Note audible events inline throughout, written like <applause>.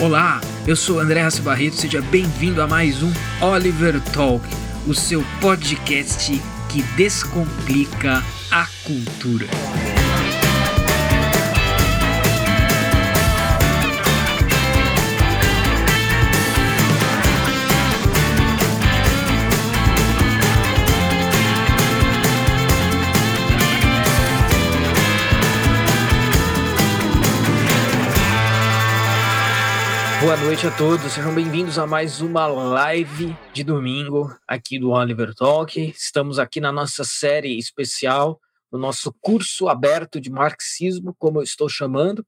Olá, eu sou André Rassi Barreto, seja bem-vindo a mais um Oliver Talk, o seu podcast que descomplica a cultura. Boa noite a todos, sejam bem-vindos a mais uma live de domingo aqui do Oliver Talk. Estamos aqui na nossa série especial, no nosso curso aberto de marxismo, como eu estou chamando.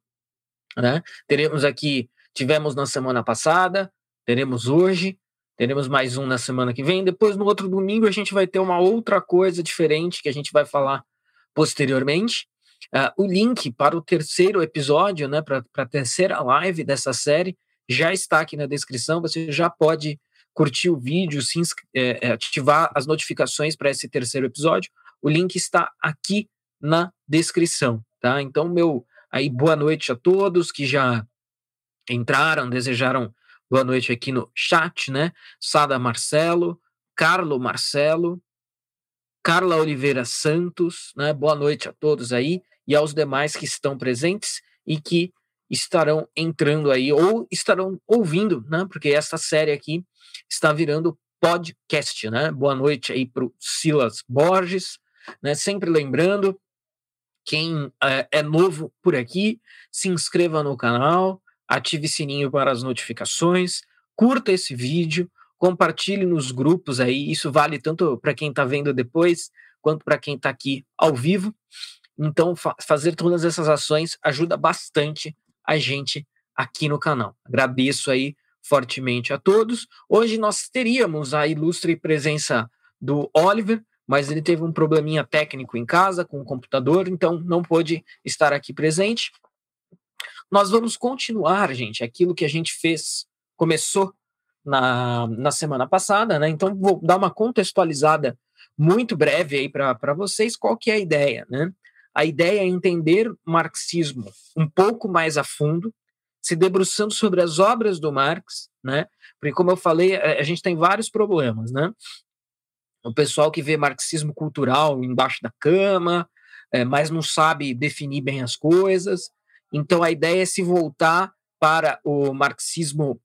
Né? Teremos aqui, tivemos na semana passada, teremos hoje, teremos mais um na semana que vem. Depois, no outro domingo, a gente vai ter uma outra coisa diferente que a gente vai falar posteriormente. Uh, o link para o terceiro episódio, né, para a terceira live dessa série, já está aqui na descrição. Você já pode curtir o vídeo, se é, é, ativar as notificações para esse terceiro episódio. O link está aqui na descrição, tá? Então, meu aí boa noite a todos que já entraram, desejaram boa noite aqui no chat, né? Sada Marcelo, Carlo Marcelo, Carla Oliveira Santos, né? Boa noite a todos aí e aos demais que estão presentes e que estarão entrando aí ou estarão ouvindo, né? Porque essa série aqui está virando podcast, né? Boa noite aí para o Silas Borges, né? Sempre lembrando, quem é, é novo por aqui, se inscreva no canal, ative sininho para as notificações, curta esse vídeo, compartilhe nos grupos aí, isso vale tanto para quem está vendo depois, quanto para quem está aqui ao vivo. Então, fa fazer todas essas ações ajuda bastante a gente aqui no canal. Agradeço aí fortemente a todos. Hoje nós teríamos a ilustre presença do Oliver, mas ele teve um probleminha técnico em casa com o computador, então não pôde estar aqui presente. Nós vamos continuar, gente, aquilo que a gente fez, começou na, na semana passada, né? Então vou dar uma contextualizada muito breve aí para vocês qual que é a ideia, né? A ideia é entender marxismo um pouco mais a fundo, se debruçando sobre as obras do Marx, né? Porque, como eu falei, a gente tem vários problemas, né? O pessoal que vê marxismo cultural embaixo da cama, é, mas não sabe definir bem as coisas. Então, a ideia é se voltar para o marxismo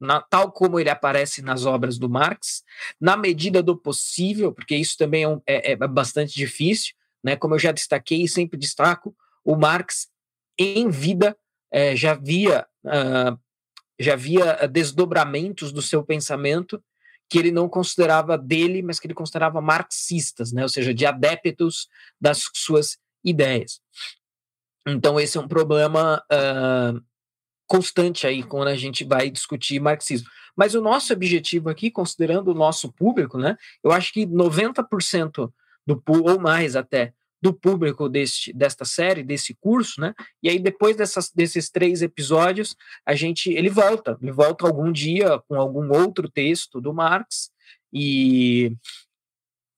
na, tal como ele aparece nas obras do Marx, na medida do possível, porque isso também é, um, é, é bastante difícil, né? Como eu já destaquei e sempre destaco, o Marx em vida é, já via uh, já via desdobramentos do seu pensamento que ele não considerava dele, mas que ele considerava marxistas, né? Ou seja, de adeptos das suas ideias. Então esse é um problema uh, constante aí quando a gente vai discutir marxismo. Mas o nosso objetivo aqui, considerando o nosso público, né? Eu acho que 90% do ou mais até do público deste, desta série, desse curso, né? E aí depois dessas, desses três episódios, a gente ele volta, ele volta algum dia com algum outro texto do Marx e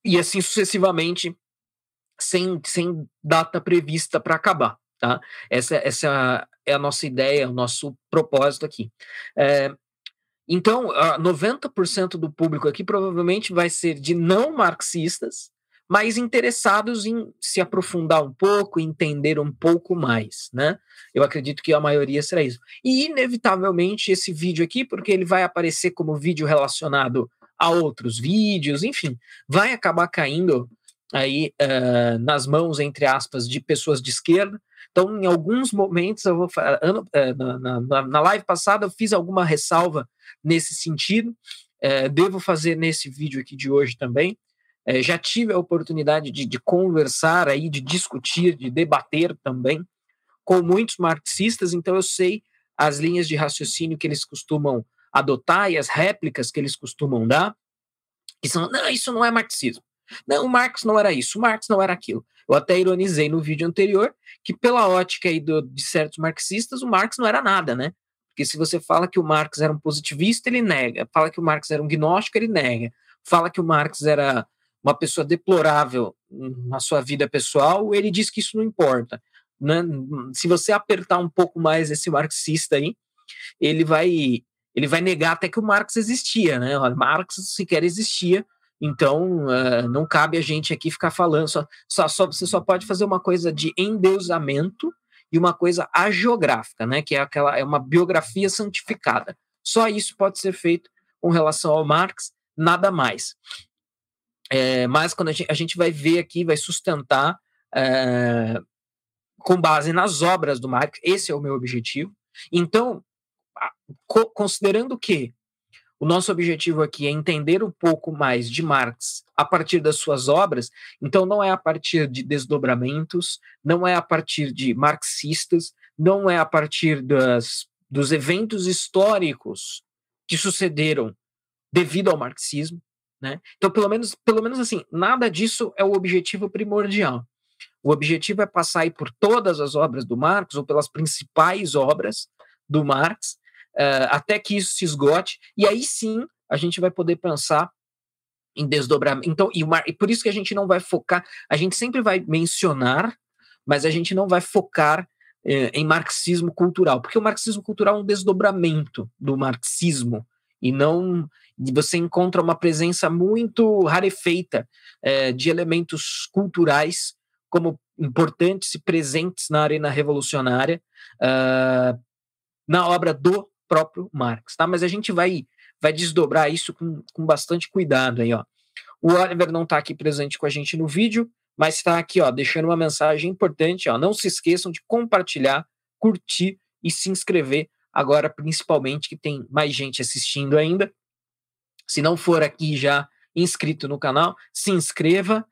e assim sucessivamente, sem, sem data prevista para acabar, tá? Essa, essa é a nossa ideia, o nosso propósito aqui. É, então, 90% do público aqui provavelmente vai ser de não marxistas, mas interessados em se aprofundar um pouco, entender um pouco mais, né? Eu acredito que a maioria será isso. E, inevitavelmente, esse vídeo aqui, porque ele vai aparecer como vídeo relacionado a outros vídeos, enfim, vai acabar caindo aí uh, nas mãos, entre aspas, de pessoas de esquerda. Então, em alguns momentos, eu vou ano, uh, na, na, na, live passada, eu fiz alguma ressalva nesse sentido. Uh, devo fazer nesse vídeo aqui de hoje também. É, já tive a oportunidade de, de conversar aí, de discutir, de debater também com muitos marxistas, então eu sei as linhas de raciocínio que eles costumam adotar e as réplicas que eles costumam dar, que são, não, isso não é marxismo. Não, o Marx não era isso, o Marx não era aquilo. Eu até ironizei no vídeo anterior que, pela ótica aí do, de certos marxistas, o Marx não era nada, né? Porque se você fala que o Marx era um positivista, ele nega. Fala que o Marx era um gnóstico, ele nega. Fala que o Marx era uma pessoa deplorável na sua vida pessoal, ele diz que isso não importa. Né? Se você apertar um pouco mais esse marxista aí, ele vai ele vai negar até que o Marx existia, né? O Marx sequer existia, então uh, não cabe a gente aqui ficar falando. Só, só, só, você só pode fazer uma coisa de endeusamento e uma coisa agiográfica, né? Que é aquela é uma biografia santificada. Só isso pode ser feito com relação ao Marx, nada mais. É, mas quando a gente, a gente, vai ver aqui, vai sustentar é, com base nas obras do Marx, esse é o meu objetivo. Então, considerando que o nosso objetivo aqui é entender um pouco mais de Marx a partir das suas obras, então não é a partir de desdobramentos, não é a partir de marxistas, não é a partir das, dos eventos históricos que sucederam devido ao marxismo, né? Então, pelo menos, pelo menos assim, nada disso é o objetivo primordial. O objetivo é passar aí por todas as obras do Marx, ou pelas principais obras do Marx, uh, até que isso se esgote, e aí sim a gente vai poder pensar em desdobramento. Então, e, e por isso que a gente não vai focar, a gente sempre vai mencionar, mas a gente não vai focar eh, em marxismo cultural, porque o marxismo cultural é um desdobramento do marxismo, e não você encontra uma presença muito rarefeita eh, de elementos culturais como importantes e presentes na arena revolucionária uh, na obra do próprio Marx, tá? Mas a gente vai vai desdobrar isso com, com bastante cuidado aí, ó. O Oliver não está aqui presente com a gente no vídeo, mas está aqui, ó, deixando uma mensagem importante, ó. Não se esqueçam de compartilhar, curtir e se inscrever agora, principalmente que tem mais gente assistindo ainda. Se não for aqui já inscrito no canal, se inscreva,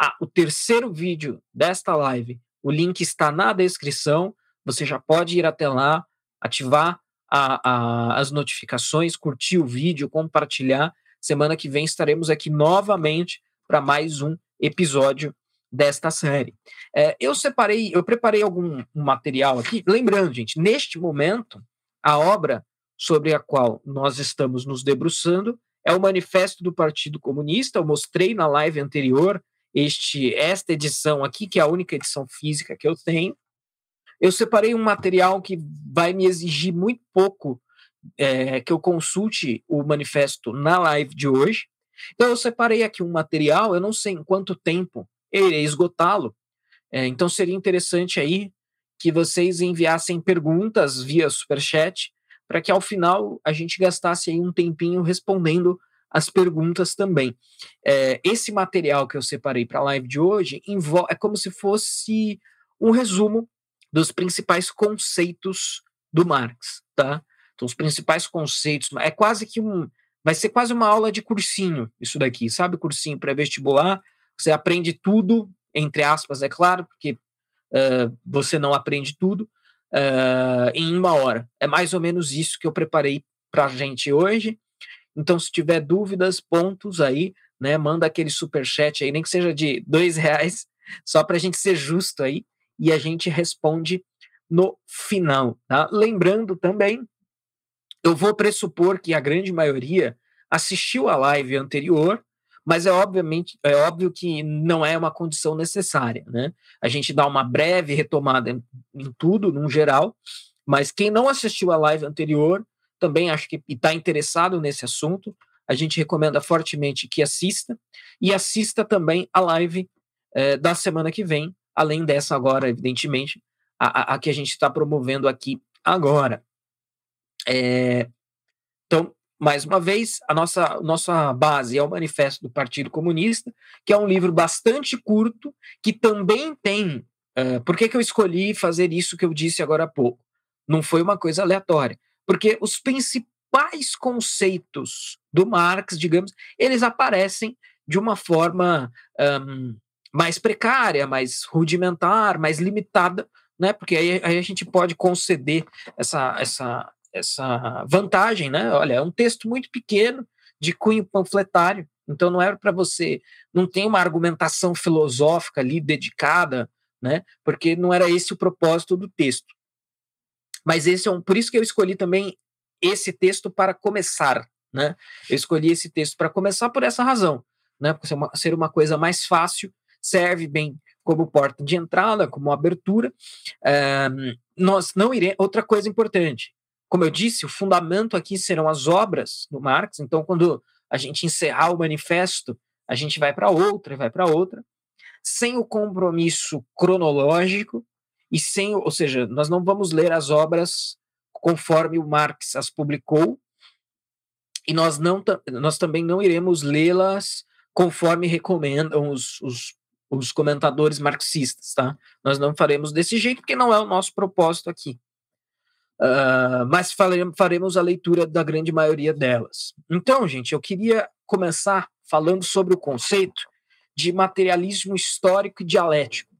ah, o terceiro vídeo desta live, o link está na descrição. Você já pode ir até lá, ativar a, a, as notificações, curtir o vídeo, compartilhar. Semana que vem estaremos aqui novamente para mais um episódio desta série. É, eu separei, eu preparei algum material aqui. Lembrando, gente, neste momento, a obra sobre a qual nós estamos nos debruçando é o Manifesto do Partido Comunista. Eu mostrei na live anterior este esta edição aqui, que é a única edição física que eu tenho. Eu separei um material que vai me exigir muito pouco é, que eu consulte o manifesto na live de hoje. Então, eu separei aqui um material, eu não sei em quanto tempo eu irei esgotá-lo. É, então, seria interessante aí que vocês enviassem perguntas via Superchat, para que ao final a gente gastasse aí um tempinho respondendo as perguntas também. É, esse material que eu separei para a live de hoje é como se fosse um resumo dos principais conceitos do Marx, tá? Então, os principais conceitos, é quase que um, vai ser quase uma aula de cursinho, isso daqui, sabe? Cursinho pré-vestibular, você aprende tudo, entre aspas, é claro, porque uh, você não aprende tudo uh, em uma hora. É mais ou menos isso que eu preparei para a gente hoje. Então, se tiver dúvidas, pontos aí, né? Manda aquele super chat aí, nem que seja de dois <laughs> reais, só para a gente ser justo aí, e a gente responde no final, tá? Lembrando também, eu vou pressupor que a grande maioria assistiu a live anterior, mas é obviamente é óbvio que não é uma condição necessária, né? A gente dá uma breve retomada em, em tudo, num geral, mas quem não assistiu a live anterior também acho que está interessado nesse assunto, a gente recomenda fortemente que assista e assista também a live é, da semana que vem, além dessa agora, evidentemente, a, a, a que a gente está promovendo aqui agora. É, então, mais uma vez, a nossa, nossa base é o Manifesto do Partido Comunista, que é um livro bastante curto, que também tem. Uh, por que, que eu escolhi fazer isso que eu disse agora há pouco? Não foi uma coisa aleatória porque os principais conceitos do Marx, digamos, eles aparecem de uma forma um, mais precária, mais rudimentar, mais limitada, né? Porque aí, aí, a gente pode conceder essa, essa, essa vantagem, né? Olha, é um texto muito pequeno, de cunho panfletário, então não era para você, não tem uma argumentação filosófica ali dedicada, né? Porque não era esse o propósito do texto. Mas esse é um, por isso que eu escolhi também esse texto para começar, né? Eu escolhi esse texto para começar por essa razão, né? Por ser uma, ser uma coisa mais fácil, serve bem como porta de entrada, como abertura. nós não iremos. Outra coisa importante: como eu disse, o fundamento aqui serão as obras do Marx. Então, quando a gente encerrar o manifesto, a gente vai para outra, vai para outra, sem o compromisso cronológico e sem, ou seja, nós não vamos ler as obras conforme o Marx as publicou, e nós, não, nós também não iremos lê-las conforme recomendam os, os, os, comentadores marxistas, tá? Nós não faremos desse jeito, porque não é o nosso propósito aqui. Uh, mas faremos, a leitura da grande maioria delas. Então, gente, eu queria começar falando sobre o conceito de materialismo histórico e dialético.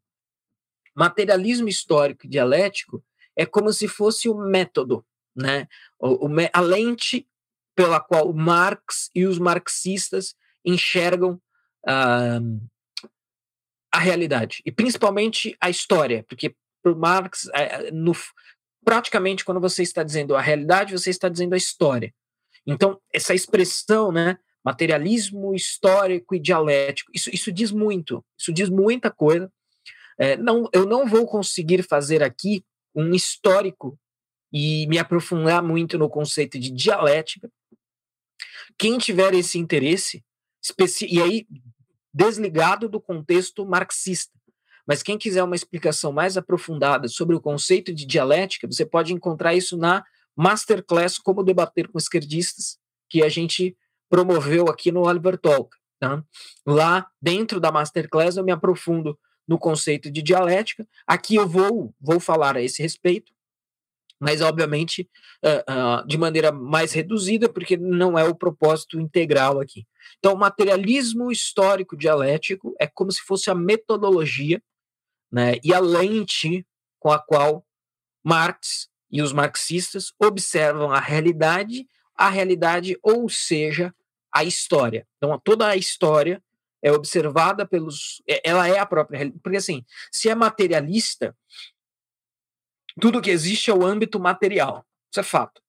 Materialismo histórico e dialético é como se fosse o método, né? O, o, a lente pela qual Marx e os marxistas enxergam uh, a realidade, e principalmente a história, porque para Marx, é, no, praticamente, quando você está dizendo a realidade, você está dizendo a história. Então, essa expressão, né, materialismo histórico e dialético, isso, isso diz muito, isso diz muita coisa. É, não, eu não vou conseguir fazer aqui um histórico e me aprofundar muito no conceito de dialética, quem tiver esse interesse, e aí desligado do contexto marxista, mas quem quiser uma explicação mais aprofundada sobre o conceito de dialética, você pode encontrar isso na Masterclass Como Debater com Esquerdistas, que a gente promoveu aqui no Oliver Talk. Tá? Lá, dentro da Masterclass, eu me aprofundo no conceito de dialética. Aqui eu vou, vou falar a esse respeito, mas obviamente uh, uh, de maneira mais reduzida, porque não é o propósito integral aqui. Então, o materialismo histórico dialético é como se fosse a metodologia né, e a lente com a qual Marx e os marxistas observam a realidade, a realidade, ou seja, a história. Então, toda a história é observada pelos. É, ela é a própria realidade. Porque, assim, se é materialista, tudo que existe é o âmbito material. Isso é fato.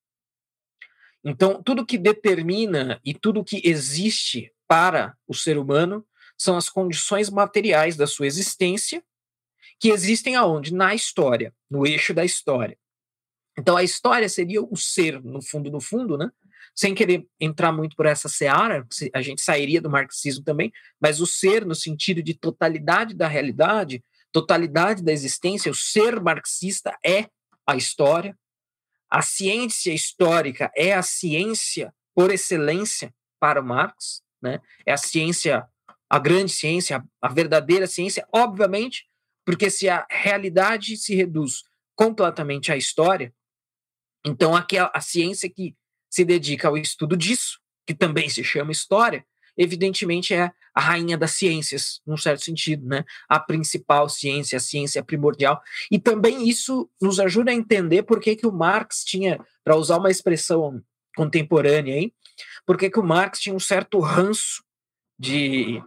Então, tudo que determina e tudo que existe para o ser humano são as condições materiais da sua existência, que existem aonde? Na história, no eixo da história. Então, a história seria o ser, no fundo, no fundo, né? Sem querer entrar muito por essa seara, a gente sairia do marxismo também, mas o ser, no sentido de totalidade da realidade, totalidade da existência, o ser marxista é a história. A ciência histórica é a ciência por excelência para Marx, né? É a ciência, a grande ciência, a verdadeira ciência, obviamente, porque se a realidade se reduz completamente à história, então aquela a ciência que se dedica ao estudo disso, que também se chama história, evidentemente é a rainha das ciências, num certo sentido, né? A principal ciência, a ciência primordial. E também isso nos ajuda a entender por que, que o Marx tinha, para usar uma expressão contemporânea aí, por que, que o Marx tinha um certo ranço de,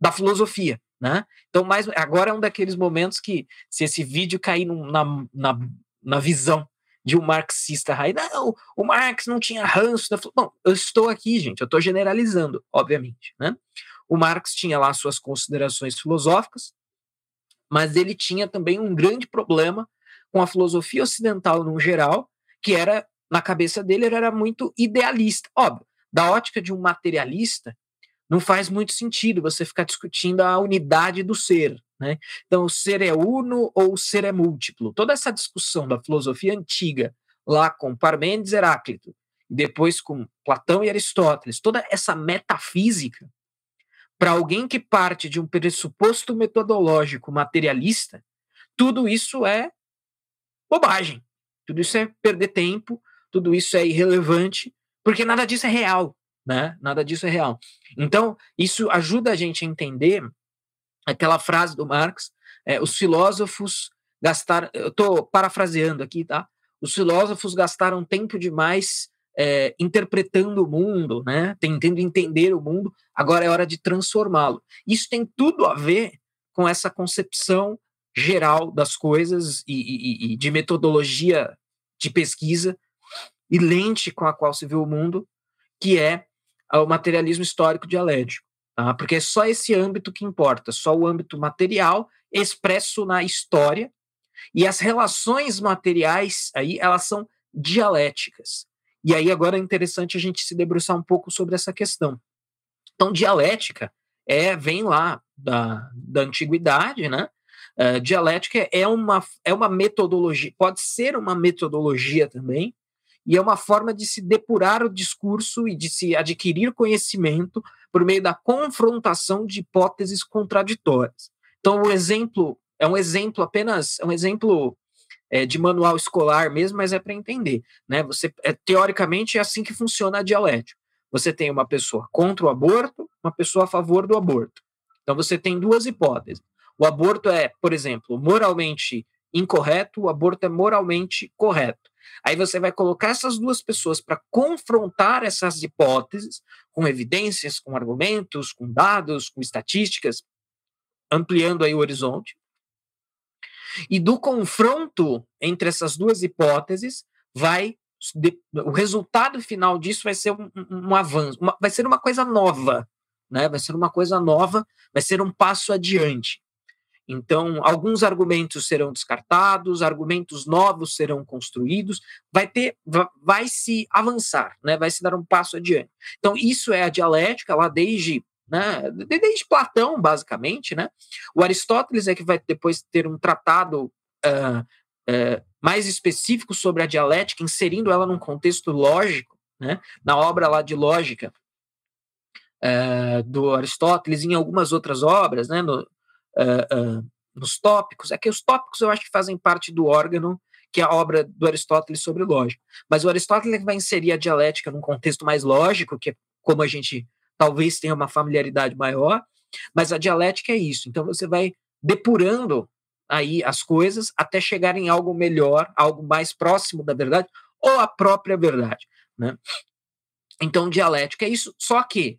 da filosofia, né? Então, mais, agora é um daqueles momentos que, se esse vídeo cair num, na, na, na visão de um marxista raiz. Não, o Marx não tinha ranço. Da... Bom, eu estou aqui, gente, eu estou generalizando, obviamente. Né? O Marx tinha lá suas considerações filosóficas, mas ele tinha também um grande problema com a filosofia ocidental no geral, que era, na cabeça dele, ele era muito idealista. Óbvio, da ótica de um materialista, não faz muito sentido você ficar discutindo a unidade do ser. Né? Então, o ser é uno ou o ser é múltiplo. Toda essa discussão da filosofia antiga, lá com Parmênides e Heráclito, depois com Platão e Aristóteles, toda essa metafísica, para alguém que parte de um pressuposto metodológico materialista, tudo isso é bobagem. Tudo isso é perder tempo, tudo isso é irrelevante, porque nada disso é real, né? Nada disso é real. Então, isso ajuda a gente a entender aquela frase do Marx, é, os filósofos gastaram, eu estou parafraseando aqui, tá? Os filósofos gastaram tempo demais é, interpretando o mundo, né? Tentando entender o mundo, agora é hora de transformá-lo. Isso tem tudo a ver com essa concepção geral das coisas e, e, e de metodologia de pesquisa e lente com a qual se vê o mundo, que é o materialismo histórico dialético. Tá? Porque é só esse âmbito que importa, só o âmbito material expresso na história, e as relações materiais aí, elas são dialéticas. E aí agora é interessante a gente se debruçar um pouco sobre essa questão. Então, dialética é vem lá da, da antiguidade, né? Uh, dialética é uma, é uma metodologia, pode ser uma metodologia também, e é uma forma de se depurar o discurso e de se adquirir conhecimento por meio da confrontação de hipóteses contraditórias. Então, o exemplo é um exemplo apenas, é um exemplo é, de manual escolar mesmo, mas é para entender, né? Você é, teoricamente é assim que funciona a dialética. Você tem uma pessoa contra o aborto, uma pessoa a favor do aborto. Então você tem duas hipóteses. O aborto é, por exemplo, moralmente incorreto, o aborto é moralmente correto. Aí você vai colocar essas duas pessoas para confrontar essas hipóteses com evidências, com argumentos, com dados, com estatísticas, ampliando aí o horizonte. E do confronto entre essas duas hipóteses vai o resultado final disso vai ser um, um, um avanço, uma, vai ser uma coisa nova, né? Vai ser uma coisa nova, vai ser um passo adiante. Então, alguns argumentos serão descartados, argumentos novos serão construídos, vai ter, vai se avançar, né? Vai se dar um passo adiante. Então, isso é a dialética lá desde né, desde Platão, basicamente, né? O Aristóteles é que vai depois ter um tratado uh, uh, mais específico sobre a dialética, inserindo ela num contexto lógico, né? Na obra lá de lógica uh, do Aristóteles, em algumas outras obras, né? No, nos tópicos, é que os tópicos eu acho que fazem parte do órgão que é a obra do Aristóteles sobre lógica. Mas o Aristóteles vai inserir a dialética num contexto mais lógico, que é como a gente talvez tenha uma familiaridade maior, mas a dialética é isso. Então você vai depurando aí as coisas até chegar em algo melhor, algo mais próximo da verdade ou a própria verdade, né? Então dialética é isso, só que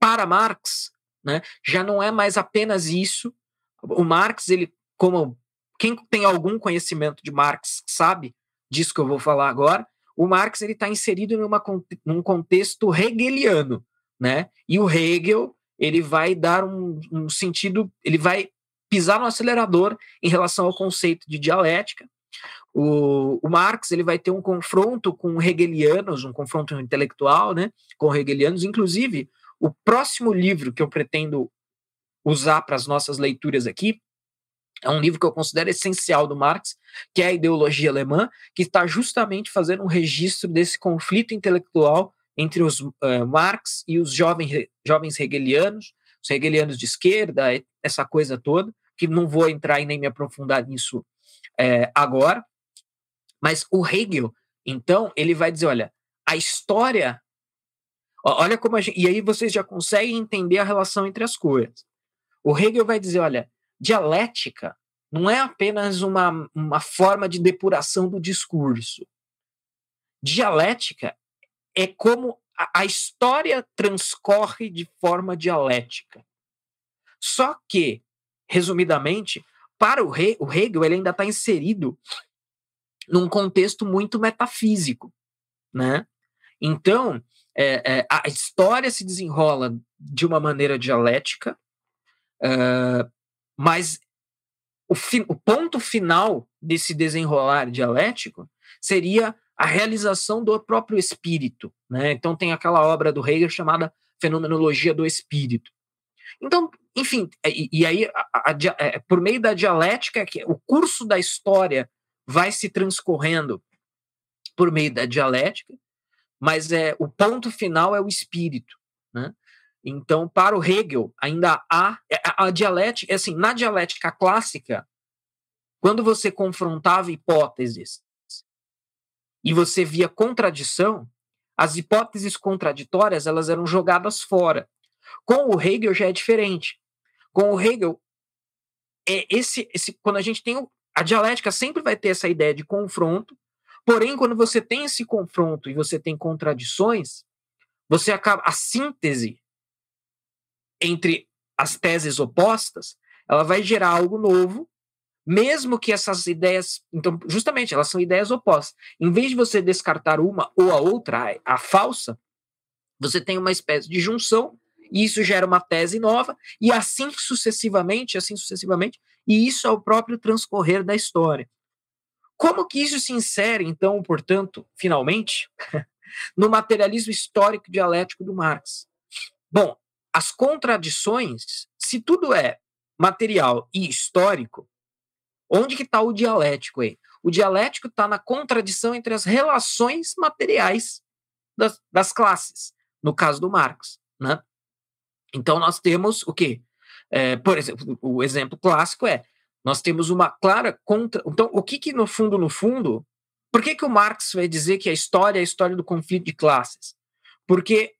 para Marx, né, já não é mais apenas isso. O Marx, ele como quem tem algum conhecimento de Marx sabe disso que eu vou falar agora, o Marx ele está inserido numa, num contexto hegeliano, né? E o Hegel ele vai dar um, um sentido, ele vai pisar no acelerador em relação ao conceito de dialética. O, o, Marx ele vai ter um confronto com hegelianos, um confronto intelectual, né, com hegelianos. Inclusive, o próximo livro que eu pretendo usar para as nossas leituras aqui é um livro que eu considero essencial do Marx, que é a Ideologia Alemã, que está justamente fazendo um registro desse conflito intelectual entre os uh, Marx e os jovens, jovens hegelianos, os hegelianos de esquerda, essa coisa toda, que não vou entrar e nem me aprofundar nisso é, agora. Mas o Hegel, então, ele vai dizer: olha, a história. Olha como a gente, E aí vocês já conseguem entender a relação entre as coisas. O Hegel vai dizer: olha, dialética não é apenas uma, uma forma de depuração do discurso. Dialética é como a, a história transcorre de forma dialética. Só que, resumidamente, para o, He o Hegel, ele ainda está inserido num contexto muito metafísico, né? Então, é, é, a história se desenrola de uma maneira dialética, mas o, o, ponto final desse desenrolar dialético seria a realização do próprio espírito. Né? Então, tem aquela obra do Hegel chamada Fenomenologia do Espírito. Então, enfim, e, e aí, a, a, a, é, por meio da dialética, que o curso da história vai se transcorrendo por meio da dialética, mas é o ponto final é o espírito. Né? Então, para o Hegel, ainda há é, a, a dialética, assim, na dialética clássica, quando você confrontava hipóteses e você via contradição, as hipóteses contraditórias elas eram jogadas fora. Com o Hegel já é diferente. Com o Hegel, é esse, esse quando a gente tem a dialética sempre vai ter essa ideia de confronto, porém quando você tem esse confronto e você tem contradições, você acaba a síntese entre as teses opostas, ela vai gerar algo novo mesmo que essas ideias, então, justamente, elas são ideias opostas. Em vez de você descartar uma ou a outra, a, a falsa, você tem uma espécie de junção e isso gera uma tese nova e assim sucessivamente, assim sucessivamente, e isso é o próprio transcorrer da história. Como que isso se insere, então, portanto, finalmente, <laughs> no materialismo histórico dialético do Marx? Bom, as contradições, se tudo é material e histórico, onde que está o dialético aí? O dialético está na contradição entre as relações materiais das, das classes, no caso do Marx, né? Então nós temos o quê? É, por exemplo, o exemplo clássico é nós temos uma clara contra. Então, o que, que no fundo, no fundo, por que, que o Marx vai dizer que a história é a história do conflito de classes? Porque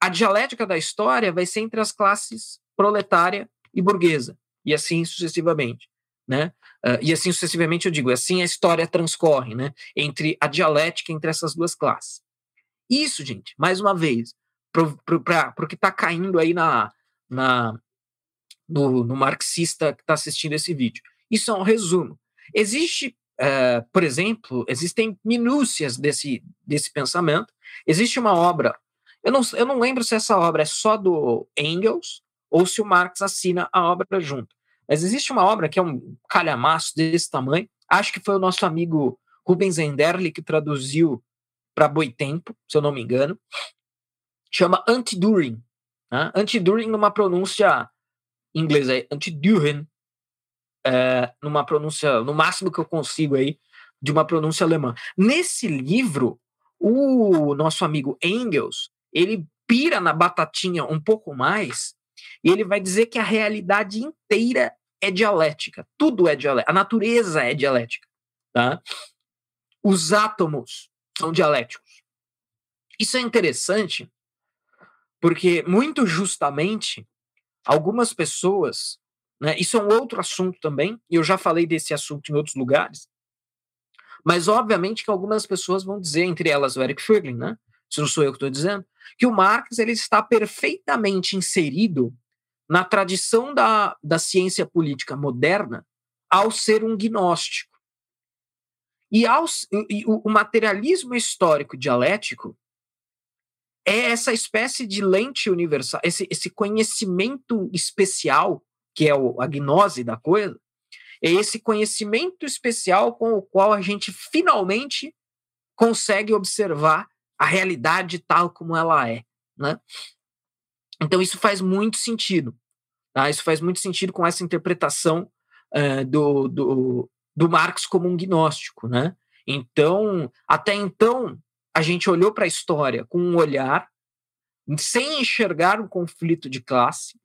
a dialética da história vai ser entre as classes proletária e burguesa, e assim sucessivamente. Né? Uh, e assim sucessivamente eu digo, assim a história transcorre né? entre a dialética entre essas duas classes. Isso, gente, mais uma vez, para o que está caindo aí na, na, no, no marxista que está assistindo esse vídeo. Isso é um resumo. Existe, uh, por exemplo, existem minúcias desse, desse pensamento. Existe uma obra, eu não, eu não lembro se essa obra é só do Engels ou se o Marx assina a obra junto. Mas existe uma obra que é um calhamaço desse tamanho. Acho que foi o nosso amigo Rubens Enderle que traduziu para Boitempo, se eu não me engano. Chama Anti-During. Né? Anti-During numa pronúncia inglês é Anti-During, é, numa pronúncia, no máximo que eu consigo aí, de uma pronúncia alemã. Nesse livro, o nosso amigo Engels, ele pira na batatinha um pouco mais e ele vai dizer que a realidade inteira é dialética, tudo é dialética, a natureza é dialética, tá? Os átomos são dialéticos. Isso é interessante porque muito justamente algumas pessoas, né, isso é um outro assunto também, e eu já falei desse assunto em outros lugares, mas obviamente que algumas pessoas vão dizer, entre elas o Eric Fögling, né, se não sou eu que estou dizendo, que o Marx ele está perfeitamente inserido na tradição da, da ciência política moderna ao ser um gnóstico. E, ao, e o materialismo histórico dialético é essa espécie de lente universal, esse, esse conhecimento especial, que é o, a gnose da coisa, é esse conhecimento especial com o qual a gente finalmente consegue observar a realidade tal como ela é, né? Então isso faz muito sentido, tá? Isso faz muito sentido com essa interpretação uh, do, do, do Marx como um gnóstico, né? Então, até então, a gente olhou para a história com um olhar sem enxergar um conflito de classe.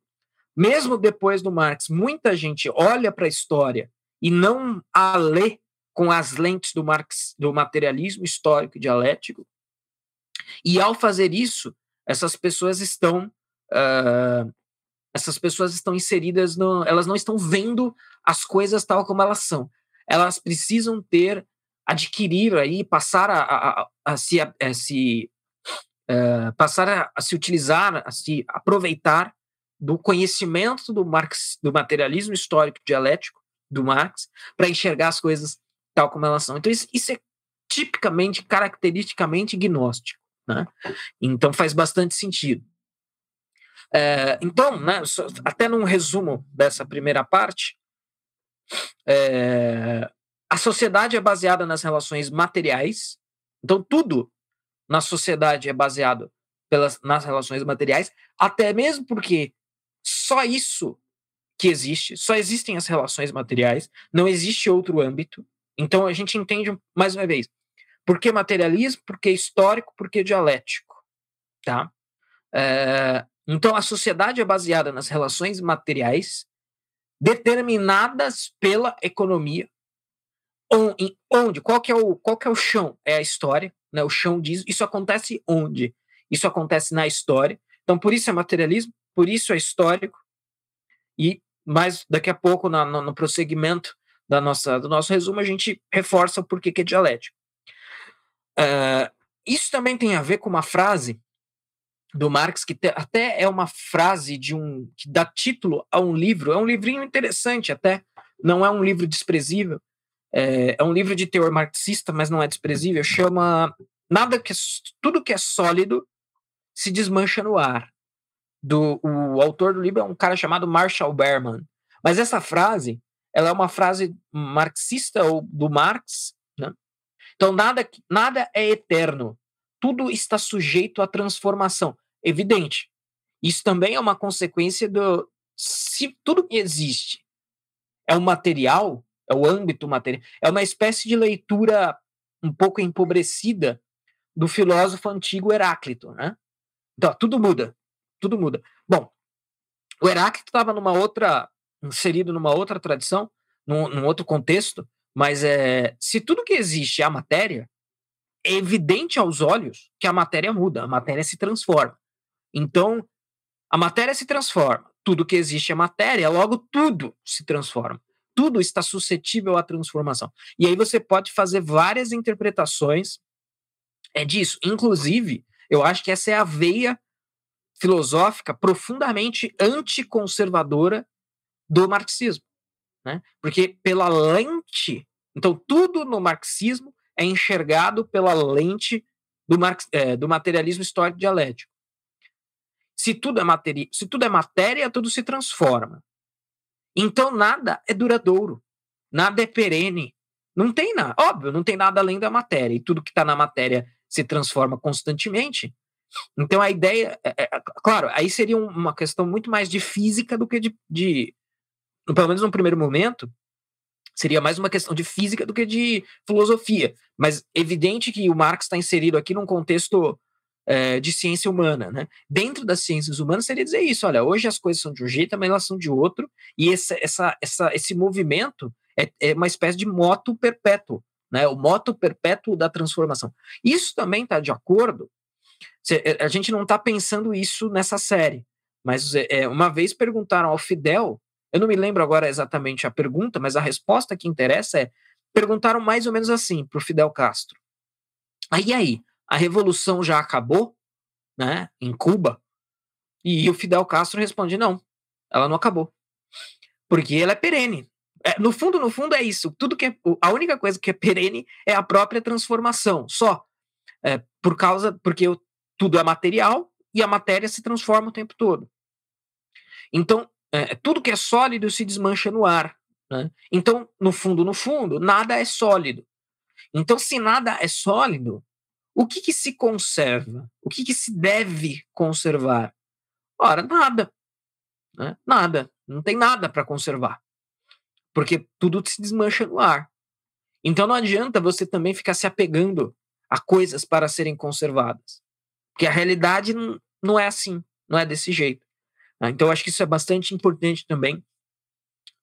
Mesmo depois do Marx, muita gente olha para a história e não a lê com as lentes do, Marx, do materialismo histórico e dialético. E ao fazer isso, essas pessoas estão uh, essas pessoas estão inseridas no, elas não estão vendo as coisas tal como elas são. Elas precisam ter adquirir aí, passar a, a, a, se, a, se uh, passar a, a, se utilizar, a se aproveitar do conhecimento do Marx, do materialismo histórico dialético do Marx, para enxergar as coisas tal como elas são. Então, isso, isso é tipicamente, caracteristicamente gnóstico. Né? Então, faz bastante sentido. É, então, né, até num resumo dessa primeira parte, é, a sociedade é baseada nas relações materiais, então tudo na sociedade é baseado pelas, nas relações materiais, até mesmo porque só isso que existe, só existem as relações materiais, não existe outro âmbito. Então a gente entende mais uma vez, por que materialismo, por que histórico, por que dialético, tá? É, então a sociedade é baseada nas relações materiais determinadas pela economia, onde, qual que é o, qual que é o chão? É a história, né? O chão diz, isso acontece onde? Isso acontece na história. Então, por isso é materialismo, por isso é histórico. E mais daqui a pouco, na, no, no prosseguimento da nossa, do nosso resumo, a gente reforça o porquê que é dialético. Uh, isso também tem a ver com uma frase do Marx, que te, até é uma frase de um que dá título a um livro, é um livrinho interessante até, não é um livro desprezível, é, é um livro de teor marxista, mas não é desprezível. Chama Nada que tudo que é sólido se desmancha no ar. Do o autor do livro é um cara chamado Marshall Berman. Mas essa frase, ela é uma frase marxista ou do Marx, Então, nada, nada é eterno. Tudo está sujeito à transformação. Evidente. Isso também é uma consequência do. Se tudo que existe é um material, é o âmbito material, é uma espécie de leitura um pouco empobrecida do filósofo antigo Heráclito, né? Então, tudo muda, tudo muda. Bom, o Heráclito estava numa outra, inserido numa outra tradição, num, num, outro contexto, mas é, se tudo que existe é a matéria, é evidente aos olhos que a matéria muda, a matéria se transforma. Então, a matéria se transforma, tudo que existe é matéria, logo tudo se transforma. Tudo está suscetível à transformação. E aí você pode fazer várias interpretações é disso. Inclusive, eu acho que essa é a veia filosófica profundamente anticonservadora do marxismo. Né? Porque pela lente, então tudo no marxismo é enxergado pela lente do, marx, é, do materialismo histórico dialético. Se tudo, é matéria, se tudo é matéria, tudo se transforma. Então nada é duradouro, nada é perene. Não tem nada, óbvio, não tem nada além da matéria. E tudo que está na matéria se transforma constantemente. Então a ideia, é, é, claro, aí seria uma questão muito mais de física do que de, de, pelo menos no primeiro momento, seria mais uma questão de física do que de filosofia. Mas evidente que o Marx está inserido aqui num contexto é, de ciência humana, né? Dentro das ciências humanas seria dizer isso, olha, hoje as coisas são de um jeito, mas elas são de outro, e essa, essa, essa, esse movimento é, é uma espécie de moto perpétuo né, o moto perpétuo da transformação. Isso também está de acordo. A gente não está pensando isso nessa série, mas é, uma vez perguntaram ao Fidel, eu não me lembro agora exatamente a pergunta, mas a resposta que interessa é: perguntaram mais ou menos assim para o Fidel Castro. Aí aí, a revolução já acabou, né, em Cuba? E o Fidel Castro responde: não, ela não acabou, porque ela é perene. É, no fundo, no fundo é isso. Tudo que é, a única coisa que é perene é a própria transformação, só. É, por causa, porque eu, tudo é material e a matéria se transforma o tempo todo. Então, é, tudo que é sólido se desmancha no ar. Né? Então, no fundo, no fundo, nada é sólido. Então, se nada é sólido, o que, que se conserva? O que, que se deve conservar? Ora, nada. Né? Nada. Não tem nada para conservar porque tudo se desmancha no ar. Então não adianta você também ficar se apegando a coisas para serem conservadas, porque a realidade não é assim, não é desse jeito. Né? Então eu acho que isso é bastante importante também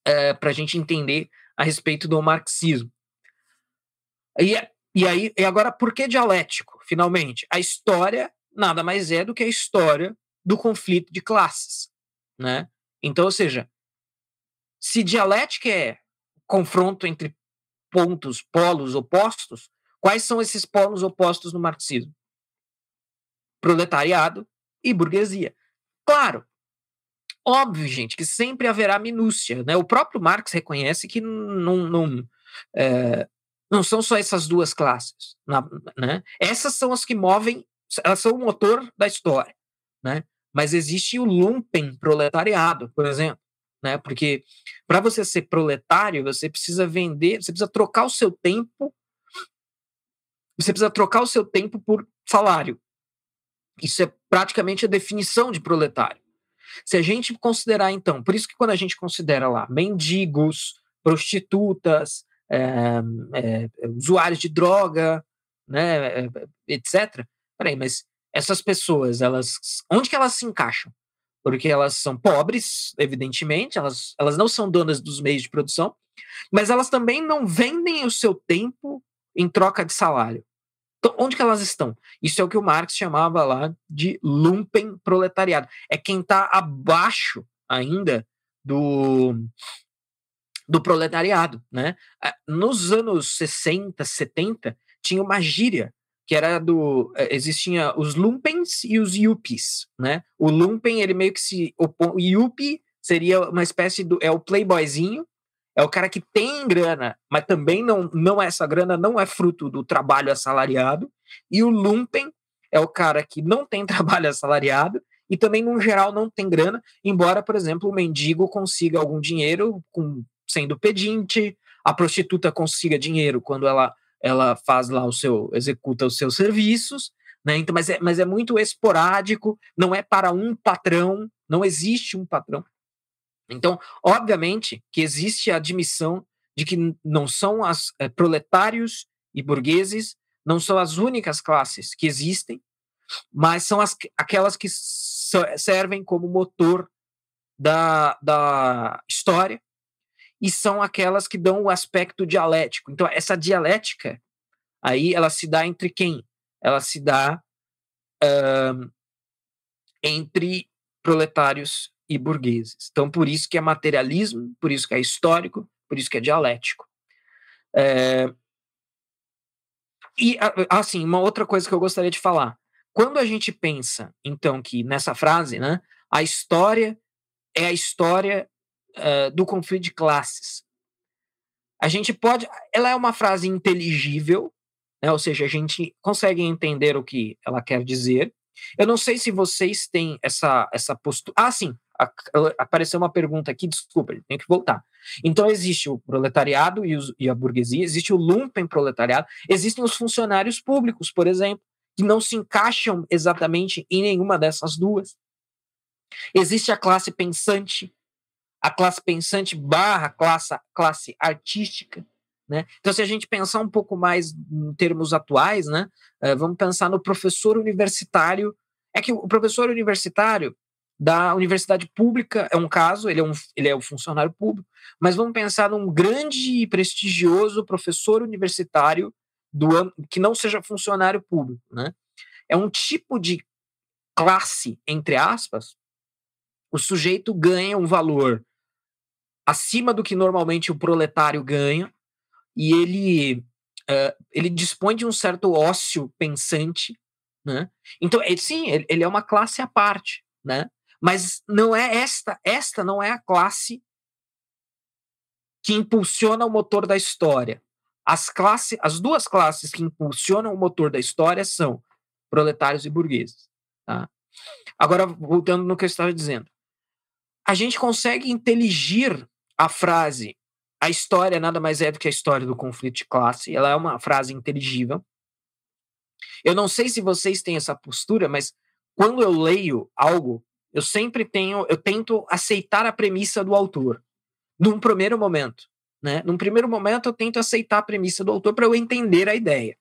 é, para a gente entender a respeito do marxismo. E, e aí, e agora, por que dialético? Finalmente, a história nada mais é do que a história do conflito de classes, né? Então, ou seja, se dialética é confronto entre pontos, polos opostos, quais são esses polos opostos no marxismo? Proletariado e burguesia. Claro, óbvio, gente, que sempre haverá minúcia. Né? O próprio Marx reconhece que não, é, não são só essas duas classes. Né? Essas são as que movem, elas são o motor da história. Né? Mas existe o lumpen proletariado, por exemplo né? Porque para você ser proletário, você precisa vender, você precisa trocar o seu tempo, você precisa trocar o seu tempo por salário. Isso é praticamente a definição de proletário. Se a gente considerar, então, por isso que quando a gente considera lá mendigos, prostitutas, é, é, usuários de droga, né, é, etc. Peraí, mas essas pessoas, elas, onde que elas se encaixam? porque elas são pobres, evidentemente, elas, elas não são donas dos meios de produção, mas elas também não vendem o seu tempo em troca de salário. Então, onde que elas estão? Isso é o que o Marx chamava lá de lumpen proletariado. É quem está abaixo ainda do, do proletariado. Né? Nos anos 60, 70, tinha uma gíria que era do eh, existia os lumpens e os yuppies, né? O lumpen ele meio que se opõe, o yuppie seria uma espécie do é o playboyzinho, é o cara que tem grana, mas também não não é essa grana não é fruto do trabalho assalariado, e o lumpen é o cara que não tem <laughs> trabalho assalariado e também no geral não tem grana, embora, por exemplo, o mendigo consiga algum dinheiro com sendo pedinte, a prostituta consiga dinheiro quando ela ela faz lá o seu, executa os seus serviços, né? Então, mas é, mas é muito esporádico, não é para um patrão, não existe um patrão. Então, obviamente que existe a admissão de que não são as é, proletários e burgueses, não são as únicas classes que existem, mas são as, aquelas que servem como motor da, da história e são aquelas que dão o aspecto dialético. Então, essa dialética aí, ela se dá entre quem? Ela se dá uh, entre proletários e burgueses. Então, por isso que é materialismo, por isso que é histórico, por isso que é dialético. É... E, assim, uma outra coisa que eu gostaria de falar. Quando a gente pensa, então, que nessa frase, né, a história é a história uh, do conflito de classes. A gente pode. Ela é uma frase inteligível, né, ou seja, a gente consegue entender o que ela quer dizer. Eu não sei se vocês têm essa, essa postura. Ah, sim, apareceu uma pergunta aqui, desculpa, tenho que voltar. Então, existe o proletariado e, os, e a burguesia, existe o lumpen proletariado, existem os funcionários públicos, por exemplo, que não se encaixam exatamente em nenhuma dessas duas. Existe a classe pensante, a classe pensante barra classe, classe artística, né? Então, se a gente pensar um pouco mais em termos atuais, né, uh, vamos pensar no professor universitário. É que o professor universitário da universidade pública é um caso, ele é um, ele é um funcionário público, mas vamos pensar num grande e prestigioso professor universitário do que não seja funcionário público, né? É um tipo de classe, entre aspas, o sujeito ganha um valor acima do que normalmente o proletário ganha, e ele, uh, ele dispõe de um certo ócio pensante, né? Então, ele, sim, ele, ele é uma classe à parte, né? Mas não é esta, esta não é a classe que impulsiona o motor da história. As classes, as duas classes que impulsionam o motor da história são proletários e burgueses. Tá? Agora, voltando no que eu estava dizendo. A gente consegue inteligir a frase a história nada mais é do que a história do conflito de classe. Ela é uma frase inteligível. Eu não sei se vocês têm essa postura, mas quando eu leio algo, eu sempre tenho, eu tento aceitar a premissa do autor, num primeiro momento. Né? Num primeiro momento, eu tento aceitar a premissa do autor para eu entender a ideia.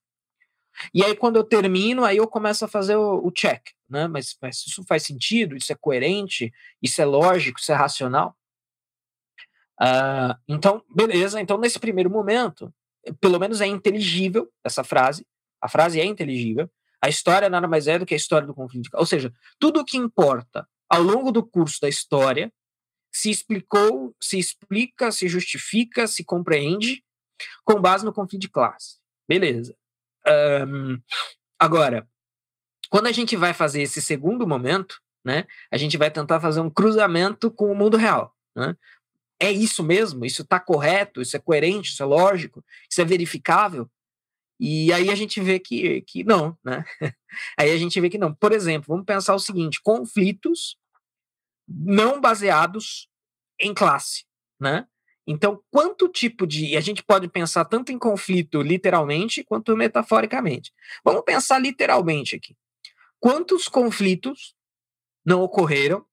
E aí, quando eu termino, aí eu começo a fazer o, o check. Né? Mas, mas isso faz sentido? Isso é coerente? Isso é lógico? Isso é racional? Uh, então, beleza. Então, nesse primeiro momento, pelo menos é inteligível essa frase. A frase é inteligível. A história nada mais é do que a história do conflito. Ou seja, tudo o que importa ao longo do curso da história se explicou, se explica, se justifica, se compreende com base no conflito de classe. Beleza. Um, agora, quando a gente vai fazer esse segundo momento, né, a gente vai tentar fazer um cruzamento com o mundo real. Né? É isso mesmo? Isso está correto? Isso é coerente? Isso é lógico? Isso é verificável? E aí a gente vê que, que não, né? <laughs> Aí a gente vê que não. Por exemplo, vamos pensar o seguinte: conflitos não baseados em classe, né? Então, quanto tipo de. A gente pode pensar tanto em conflito literalmente quanto metaforicamente. Vamos pensar literalmente aqui. Quantos conflitos não ocorreram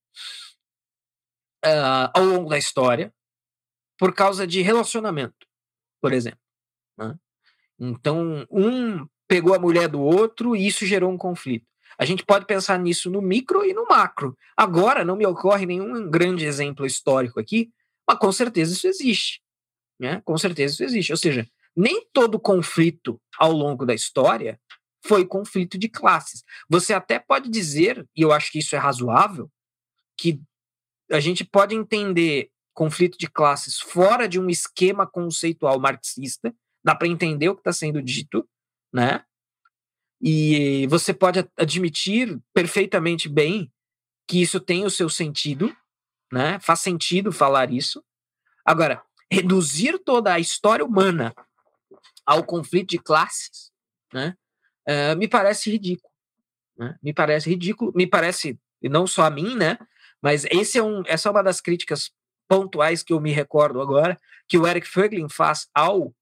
uh, ao longo da história por causa de relacionamento, por exemplo? Né? Então, um pegou a mulher do outro e isso gerou um conflito. A gente pode pensar nisso no micro e no macro. Agora, não me ocorre nenhum grande exemplo histórico aqui, mas com certeza isso existe. Né? Com certeza isso existe. Ou seja, nem todo conflito ao longo da história foi conflito de classes. Você até pode dizer, e eu acho que isso é razoável, que a gente pode entender conflito de classes fora de um esquema conceitual marxista, dá para entender o que está sendo dito, né? E você pode admitir perfeitamente bem que isso tem o seu sentido, né? Faz sentido falar isso. Agora, reduzir toda a história humana ao conflito de classes, né? Uh, me parece ridículo. Né? Me parece ridículo, me parece, e não só a mim, né? Mas esse é um, essa é uma das críticas pontuais que eu me recordo agora, que o Eric Fögling faz ao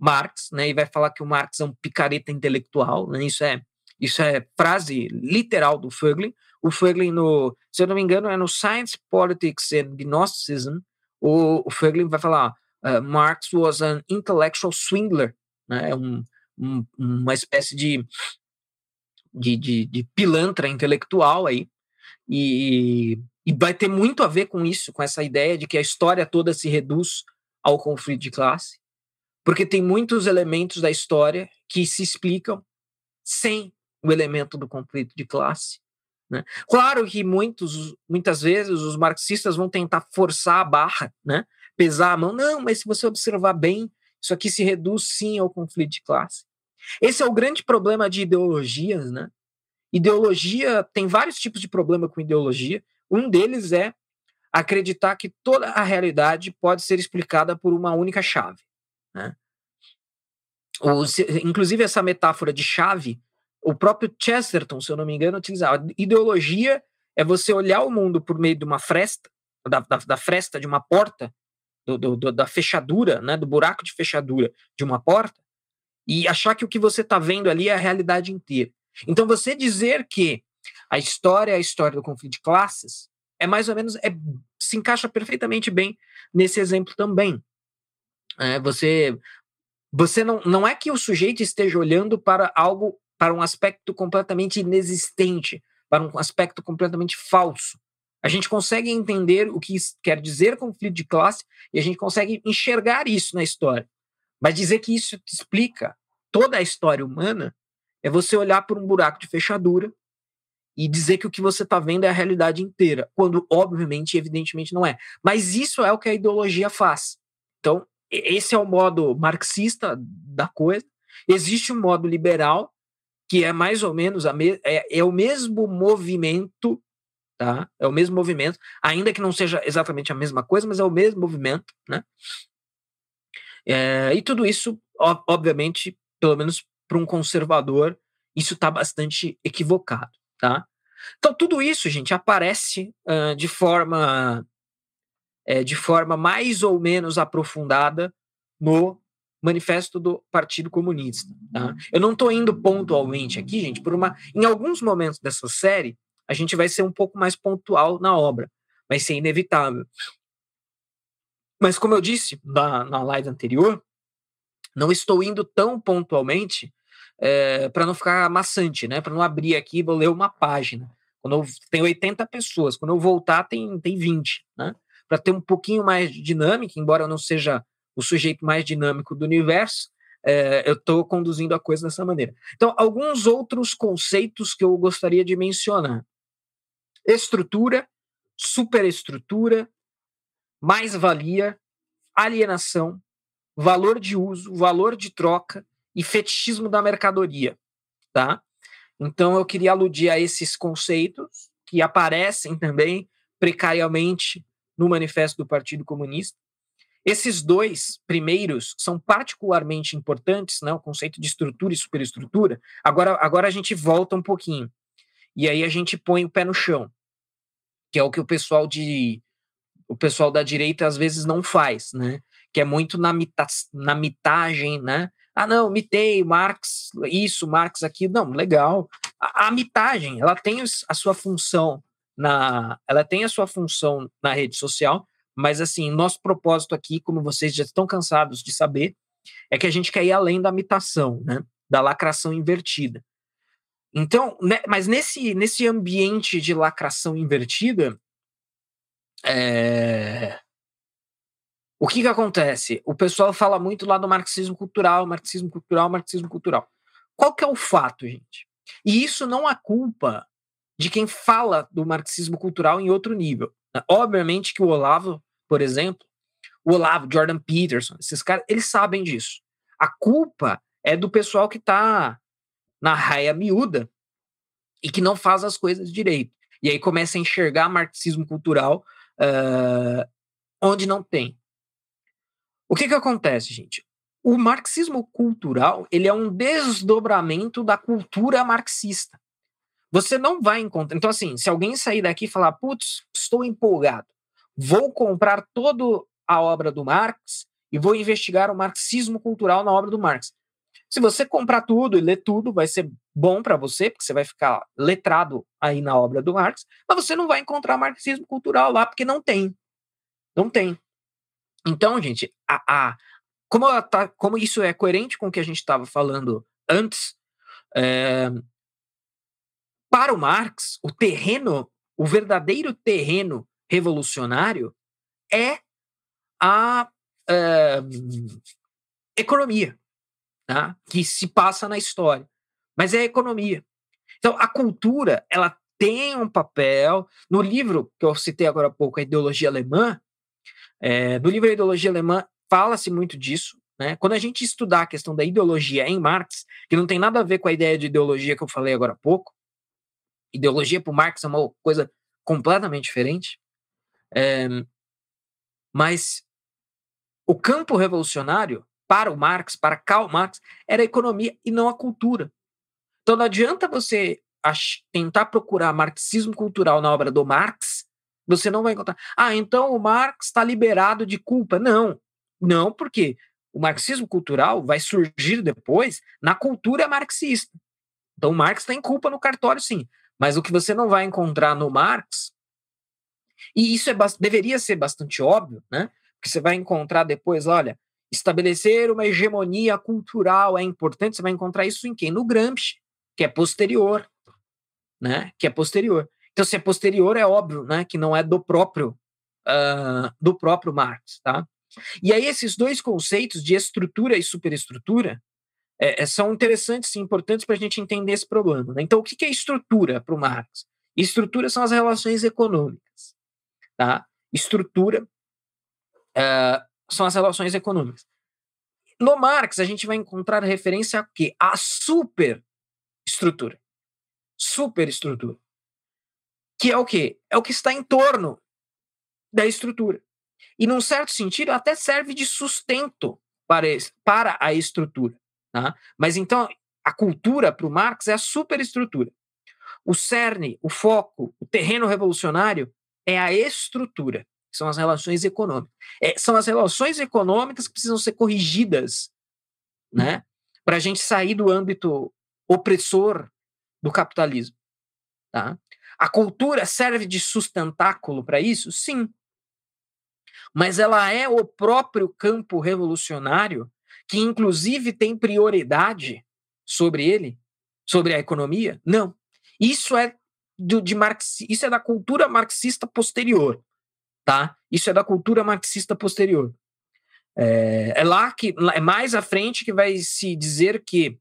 Marx, né, e vai falar que o Marx é um picareta intelectual, né, isso é isso é frase literal do Fögling. O Fögling, no, se eu não me engano, é no Science, Politics and Gnosticism, o, o vai falar uh, Marx was an intellectual swindler, né, é um, um, uma espécie de, de, de, de pilantra intelectual aí, e, e vai ter muito a ver com isso, com essa ideia de que a história toda se reduz ao conflito de classe, porque tem muitos elementos da história que se explicam sem o elemento do conflito de classe. Né? Claro que muitos, muitas vezes os marxistas vão tentar forçar a barra, né? pesar a mão. Não, mas se você observar bem, isso aqui se reduz sim ao conflito de classe. Esse é o grande problema de ideologias. Né? Ideologia tem vários tipos de problema com ideologia. Um deles é acreditar que toda a realidade pode ser explicada por uma única chave. Né? inclusive, essa metáfora de chave o próprio Chesterton, se eu não me engano, utilizava. Ideologia é você olhar o mundo por meio de uma fresta, da, da, da fresta de uma porta, do, do, da fechadura, né, do buraco de fechadura de uma porta, e achar que o que você está vendo ali é a realidade inteira. Então, você dizer que a história é a história do conflito de classes é mais ou menos, é, se encaixa perfeitamente bem nesse exemplo também. É, você você não, não é que o sujeito esteja olhando para algo para um aspecto completamente inexistente, para um aspecto completamente falso. A gente consegue entender o que quer dizer conflito de classe e a gente consegue enxergar isso na história. Mas dizer que isso explica toda a história humana é você olhar por um buraco de fechadura e dizer que o que você está vendo é a realidade inteira, quando obviamente e evidentemente não é. Mas isso é o que a ideologia faz. Então, esse é o modo marxista da coisa. Existe um modo liberal que é mais ou menos é, é o mesmo movimento, tá? É o mesmo movimento, ainda que não seja exatamente a mesma coisa, mas é o mesmo movimento, né? É, e tudo isso, obviamente, pelo menos para um conservador, isso está bastante equivocado, tá? Então tudo isso, gente, aparece uh, de forma é, de forma mais ou menos aprofundada no manifesto do Partido Comunista. Tá? Eu não estou indo pontualmente aqui, gente, por uma. Em alguns momentos dessa série, a gente vai ser um pouco mais pontual na obra, vai ser inevitável. Mas, como eu disse na, na live anterior, não estou indo tão pontualmente é, para não ficar maçante, né? Para não abrir aqui e ler uma página. Quando eu, tem 80 pessoas, quando eu voltar tem, tem 20, né? Para ter um pouquinho mais de dinâmica, embora eu não seja o sujeito mais dinâmico do universo, é, eu estou conduzindo a coisa dessa maneira. Então, alguns outros conceitos que eu gostaria de mencionar: estrutura, superestrutura, mais-valia, alienação, valor de uso, valor de troca e fetichismo da mercadoria, tá? Então, eu queria aludir a esses conceitos que aparecem também precariamente no manifesto do Partido Comunista esses dois primeiros são particularmente importantes, né, o conceito de estrutura e superestrutura. Agora, agora a gente volta um pouquinho. E aí a gente põe o pé no chão, que é o que o pessoal de o pessoal da direita às vezes não faz, né? Que é muito na, mita, na mitagem, né? Ah, não, mitei, Marx, isso, Marx aquilo. Não, legal. A, a mitagem, ela tem a sua função na, ela tem a sua função na rede social, mas, assim, nosso propósito aqui, como vocês já estão cansados de saber, é que a gente quer ir além da imitação, né? Da lacração invertida. Então, né, mas nesse, nesse ambiente de lacração invertida, é... o que que acontece? O pessoal fala muito lá do marxismo cultural, marxismo cultural, marxismo cultural. Qual que é o fato, gente? E isso não é culpa de quem fala do marxismo cultural em outro nível. Obviamente que o Olavo, por exemplo, o Olavo, Jordan Peterson, esses caras, eles sabem disso. A culpa é do pessoal que está na raia miúda e que não faz as coisas direito. E aí começa a enxergar marxismo cultural uh, onde não tem. O que que acontece, gente? O marxismo cultural ele é um desdobramento da cultura marxista. Você não vai encontrar. Então, assim, se alguém sair daqui e falar, putz, estou empolgado, vou comprar toda a obra do Marx e vou investigar o marxismo cultural na obra do Marx. Se você comprar tudo e ler tudo, vai ser bom para você, porque você vai ficar letrado aí na obra do Marx, mas você não vai encontrar marxismo cultural lá, porque não tem. Não tem. Então, gente, a, a como, tá, como isso é coerente com o que a gente estava falando antes, é, para o Marx, o terreno, o verdadeiro terreno revolucionário é a é, economia, tá? que se passa na história, mas é a economia. Então, a cultura, ela tem um papel. No livro que eu citei agora há pouco, A Ideologia Alemã, é, no livro Ideologia Alemã, fala-se muito disso. Né? Quando a gente estudar a questão da ideologia em Marx, que não tem nada a ver com a ideia de ideologia que eu falei agora há pouco, ideologia para Marx é uma coisa completamente diferente. É, mas o campo revolucionário para o Marx, para Karl Marx, era a economia e não a cultura. Então não adianta você tentar procurar marxismo cultural na obra do Marx, você não vai encontrar. Ah, então o Marx está liberado de culpa. Não, não, porque o marxismo cultural vai surgir depois na cultura marxista. Então o Marx tem culpa no cartório, sim. Mas o que você não vai encontrar no Marx, e isso é, deveria ser bastante óbvio, né? Porque você vai encontrar depois, olha, estabelecer uma hegemonia cultural é importante, você vai encontrar isso em quem? No Gramsci, que é posterior, né? Que é posterior. Então, se é posterior, é óbvio, né? Que não é do próprio uh, do próprio Marx, tá? E aí esses dois conceitos de estrutura e superestrutura é, é são interessantes e importantes para a gente entender esse problema. Né? Então, o que é estrutura para o Marx? Estrutura são as relações econômicas, tá? Estrutura uh, são as relações econômicas. No Marx, a gente vai encontrar referência a quê? A superestrutura. Superestrutura. Que é o quê? É o que está em torno da estrutura. E, num certo sentido, até serve de sustento para, para a estrutura. Tá? Mas então, a cultura para o Marx é a superestrutura. O cerne, o foco, o terreno revolucionário é a estrutura, são as relações econômicas. É, são as relações econômicas que precisam ser corrigidas, né? Para a gente sair do âmbito opressor do capitalismo. Tá? A cultura serve de sustentáculo para isso? Sim mas ela é o próprio campo revolucionário que, inclusive, tem prioridade sobre ele, sobre a economia? Não. Isso é do, de Marx, isso é da cultura marxista posterior, tá? Isso é da cultura marxista posterior. É, é lá que é mais à frente que vai se dizer que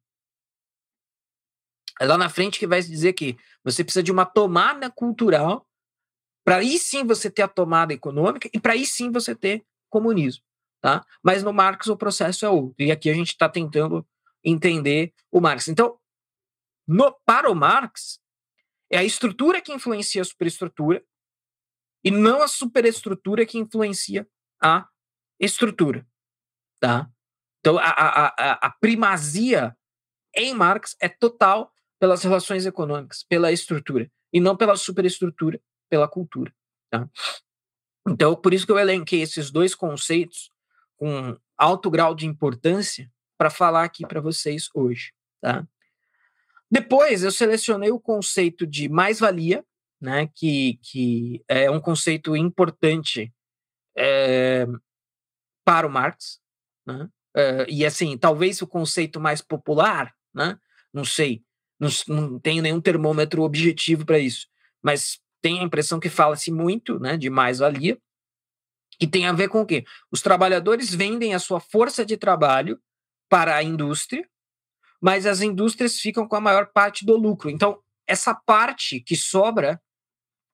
é lá na frente que vai dizer que você precisa de uma tomada cultural para aí sim você ter a tomada econômica e para aí sim você ter comunismo. Tá? Mas no Marx o processo é outro. E aqui a gente está tentando entender o Marx. Então, no, para o Marx, é a estrutura que influencia a superestrutura e não a superestrutura que influencia a estrutura. Tá? Então, a, a, a, a primazia em Marx é total pelas relações econômicas, pela estrutura, e não pela superestrutura pela cultura. Tá? Então, por isso que eu elenquei esses dois conceitos com alto grau de importância para falar aqui para vocês hoje. Tá? Depois, eu selecionei o conceito de mais-valia, né, que, que é um conceito importante é, para o Marx. Né? É, e, assim, talvez o conceito mais popular, né? não sei, não, não tenho nenhum termômetro objetivo para isso, mas tem a impressão que fala-se muito né, de mais-valia, que tem a ver com o quê? Os trabalhadores vendem a sua força de trabalho para a indústria, mas as indústrias ficam com a maior parte do lucro. Então, essa parte que sobra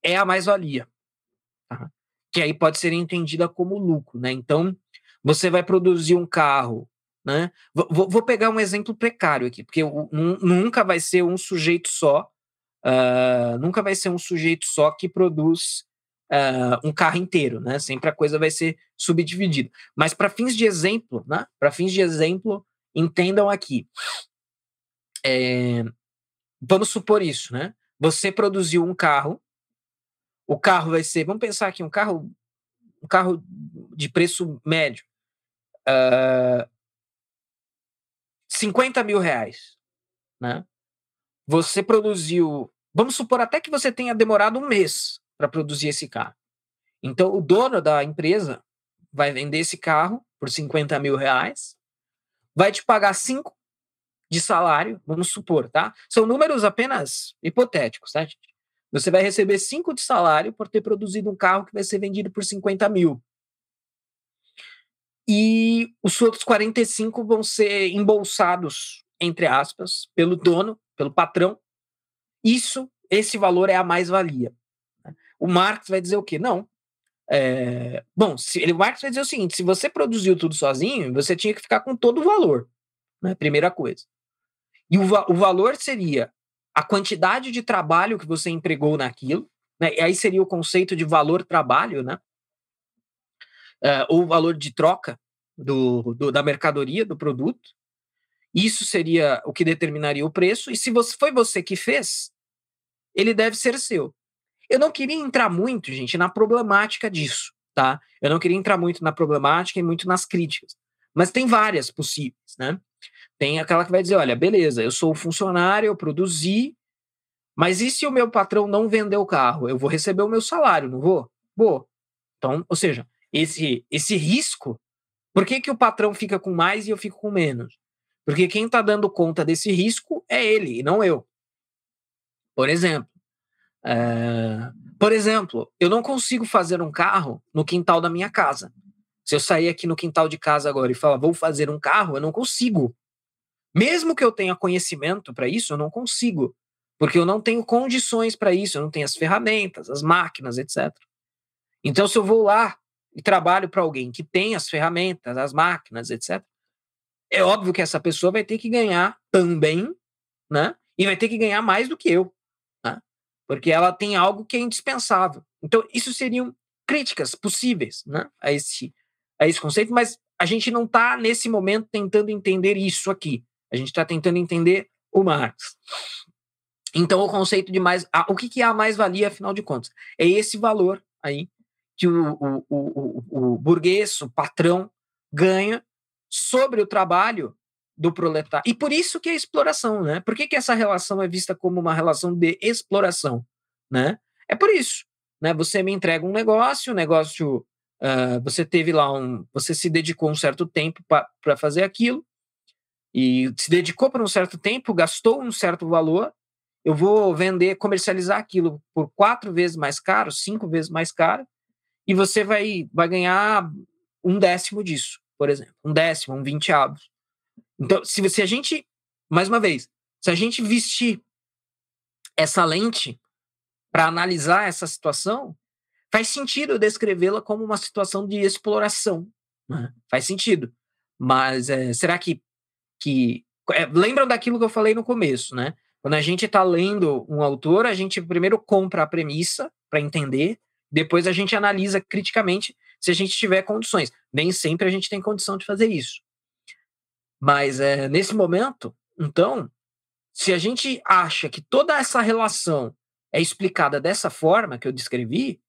é a mais-valia, tá? que aí pode ser entendida como lucro. Né? Então, você vai produzir um carro. Né? Vou, vou pegar um exemplo precário aqui, porque nunca vai ser um sujeito só uh, nunca vai ser um sujeito só que produz uh, um carro inteiro, né? Sempre a coisa vai ser subdividida. Mas para fins de exemplo, né? Para fins de exemplo, entendam aqui. É, vamos supor isso, né? Você produziu um carro, o carro vai ser, vamos pensar aqui, um carro, um carro de preço médio. uh, 50 mil reais, né? Você produziu, vamos supor até que você tenha demorado um mês para produzir esse carro. Então, o dono da empresa vai vender esse carro por 50 mil reais, vai te pagar 5 de salário, vamos supor, tá? São números apenas hipotéticos, tá, gente? Você vai receber 5 de salário por ter produzido um carro que vai ser vendido por 50 mil. E os outros 45 vão ser embolsados, entre aspas, pelo dono, pelo patrão. Isso, esse valor é a mais-valia. Né? O Marx vai dizer o quê? Não. É, bom, se, ele, o Marx vai dizer o seguinte: se você produziu tudo sozinho, você tinha que ficar com todo o valor. Né? Primeira coisa. E o, o valor seria a quantidade de trabalho que você empregou naquilo, né? E aí seria o conceito de valor-trabalho, né? Uh, ou valor de troca do, do, da mercadoria, do produto. Isso seria o que determinaria o preço. E se você, foi você que fez, ele deve ser seu. Eu não queria entrar muito, gente, na problemática disso, tá? Eu não queria entrar muito na problemática e muito nas críticas. Mas tem várias possíveis, né? Tem aquela que vai dizer: olha, beleza, eu sou funcionário, eu produzi, mas e se o meu patrão não vender o carro? Eu vou receber o meu salário, não vou? Vou. Então, ou seja, esse, esse risco, por que, que o patrão fica com mais e eu fico com menos? Porque quem está dando conta desse risco é ele, e não eu. Por exemplo, é, por exemplo, eu não consigo fazer um carro no quintal da minha casa. Se eu sair aqui no quintal de casa agora e falar, vou fazer um carro, eu não consigo. Mesmo que eu tenha conhecimento para isso, eu não consigo, porque eu não tenho condições para isso, eu não tenho as ferramentas, as máquinas, etc. Então, se eu vou lá e trabalho para alguém que tem as ferramentas, as máquinas, etc., é óbvio que essa pessoa vai ter que ganhar também, né? E vai ter que ganhar mais do que eu, né? Porque ela tem algo que é indispensável. Então, isso seriam críticas possíveis, né? A esse, a esse conceito, mas a gente não está nesse momento tentando entender isso aqui. A gente está tentando entender o Marx. Então, o conceito de mais. o que, que é a mais-valia, afinal de contas? É esse valor aí que o, o, o, o, burguês, o patrão, ganha sobre o trabalho do proletário. E por isso que é exploração, né? Por que, que essa relação é vista como uma relação de exploração, né? É por isso, né? Você me entrega um negócio, o negócio, uh, você teve lá um, você se dedicou um certo tempo para fazer aquilo, e se dedicou por um certo tempo, gastou um certo valor, eu vou vender, comercializar aquilo por quatro vezes mais caro, cinco vezes mais caro, e você vai, vai ganhar um décimo disso, por exemplo, um décimo, um vinteavos. Então, se, se a gente, mais uma vez, se a gente vestir essa lente para analisar essa situação, faz sentido descrevê-la como uma situação de exploração. Né? Faz sentido. Mas é, será que que é, lembram daquilo que eu falei no começo, né? Quando a gente está lendo um autor, a gente primeiro compra a premissa para entender, depois a gente analisa criticamente se a gente tiver condições. Nem sempre a gente tem condição de fazer isso. Mas é, nesse momento, então, se a gente acha que toda essa relação é explicada dessa forma que eu descrevi,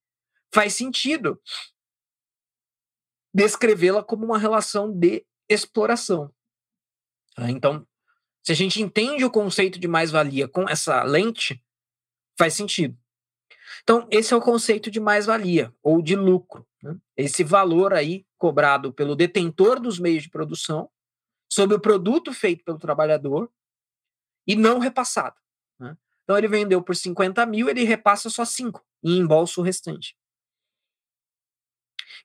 faz sentido descrevê-la como uma relação de exploração. Tá? Então, se a gente entende o conceito de mais-valia com essa lente, faz sentido. Então, esse é o conceito de mais-valia, ou de lucro. Né? Esse valor aí cobrado pelo detentor dos meios de produção sobre o produto feito pelo trabalhador e não repassado. Né? Então, ele vendeu por 50 mil, ele repassa só 5 e embolsa o restante.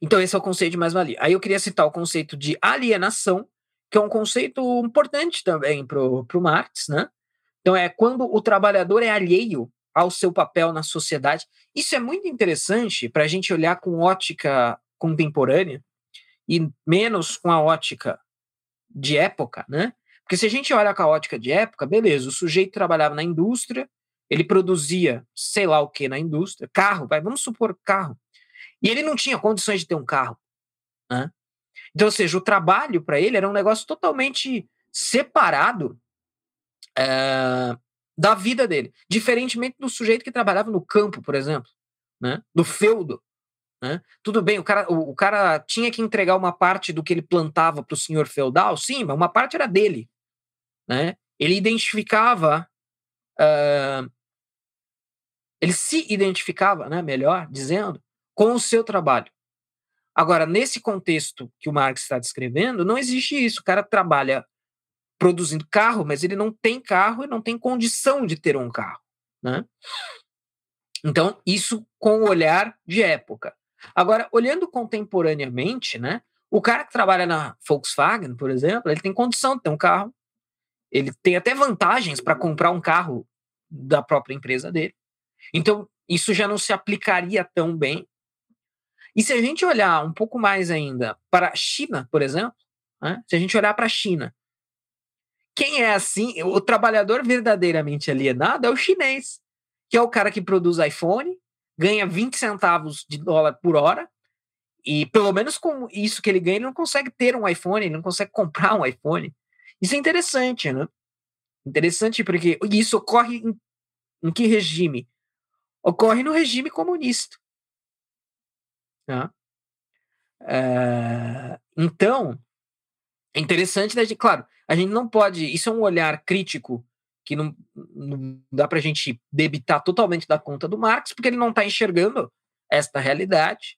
Então, esse é o conceito de mais-valia. Aí eu queria citar o conceito de alienação, que é um conceito importante também para o Marx, né? Então, é quando o trabalhador é alheio ao seu papel na sociedade. Isso é muito interessante para a gente olhar com ótica contemporânea e menos com a ótica de época, né? Porque se a gente olha com a ótica de época, beleza, o sujeito trabalhava na indústria, ele produzia sei lá o que na indústria, carro, vai, vamos supor carro, e ele não tinha condições de ter um carro. Né? Então, ou seja, o trabalho para ele era um negócio totalmente separado é, da vida dele. Diferentemente do sujeito que trabalhava no campo, por exemplo, né? do feudo. Né? Tudo bem, o cara, o, o, cara tinha que entregar uma parte do que ele plantava para o senhor feudal, sim, mas uma parte era dele. Né? Ele identificava. Uh, ele se identificava, né, melhor dizendo, com o seu trabalho. Agora, nesse contexto que o Marx está descrevendo, não existe isso. O cara trabalha produzindo carro, mas ele não tem carro e não tem condição de ter um carro. Né? Então, isso com o olhar de época. Agora, olhando contemporaneamente, né, o cara que trabalha na Volkswagen, por exemplo, ele tem condição de ter um carro, ele tem até vantagens para comprar um carro da própria empresa dele. Então, isso já não se aplicaria tão bem. E se a gente olhar um pouco mais ainda para a China, por exemplo, né, se a gente olhar para a China, quem é assim, o trabalhador verdadeiramente alienado é o chinês, que é o cara que produz iPhone, ganha 20 centavos de dólar por hora, e pelo menos com isso que ele ganha, ele não consegue ter um iPhone, ele não consegue comprar um iPhone. Isso é interessante, né? Interessante porque isso ocorre em, em que regime? Ocorre no regime comunista. Tá? É, então, é interessante, né, claro, a gente não pode. Isso é um olhar crítico que não, não dá para a gente debitar totalmente da conta do Marx, porque ele não está enxergando esta realidade,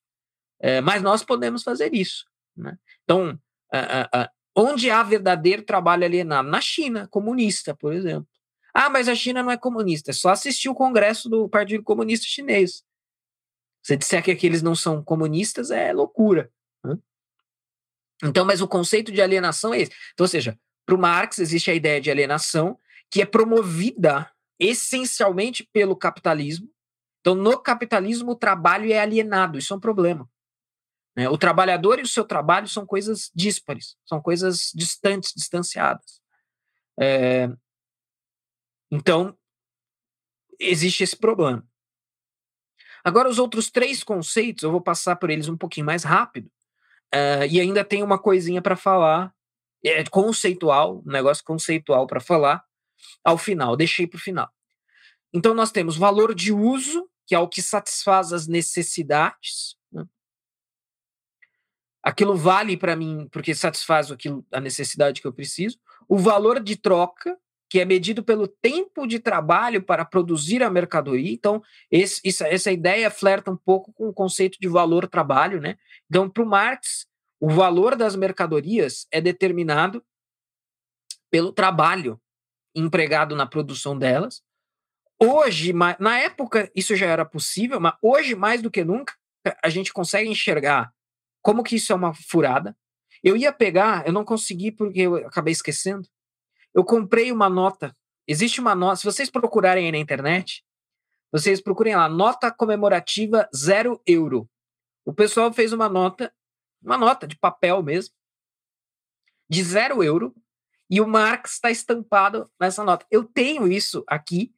é, mas nós podemos fazer isso. Né? Então, a, a, onde há verdadeiro trabalho alienado? Na China, comunista, por exemplo. Ah, mas a China não é comunista, é só assistir o congresso do Partido Comunista Chinês. Se disser que aqueles não são comunistas, é loucura. Né? Então, mas o conceito de alienação é esse. Então, ou seja, para o Marx existe a ideia de alienação, que é promovida essencialmente pelo capitalismo. Então, no capitalismo, o trabalho é alienado, isso é um problema. Né? O trabalhador e o seu trabalho são coisas díspares, são coisas distantes, distanciadas. É... Então, existe esse problema. Agora, os outros três conceitos, eu vou passar por eles um pouquinho mais rápido, uh, e ainda tem uma coisinha para falar, é conceitual, um negócio conceitual para falar, ao final, deixei para o final. Então, nós temos valor de uso, que é o que satisfaz as necessidades. Né? Aquilo vale para mim porque satisfaz aquilo, a necessidade que eu preciso. O valor de troca, que é medido pelo tempo de trabalho para produzir a mercadoria. Então, esse, essa, essa ideia flerta um pouco com o conceito de valor-trabalho. Né? Então, para o Marx, o valor das mercadorias é determinado pelo trabalho empregado na produção delas. Hoje, na época, isso já era possível, mas hoje, mais do que nunca, a gente consegue enxergar como que isso é uma furada. Eu ia pegar, eu não consegui porque eu acabei esquecendo. Eu comprei uma nota. Existe uma nota, se vocês procurarem aí na internet, vocês procurem lá, nota comemorativa zero euro. O pessoal fez uma nota, uma nota de papel mesmo, de zero euro, e o Marx está estampado nessa nota. Eu tenho isso aqui.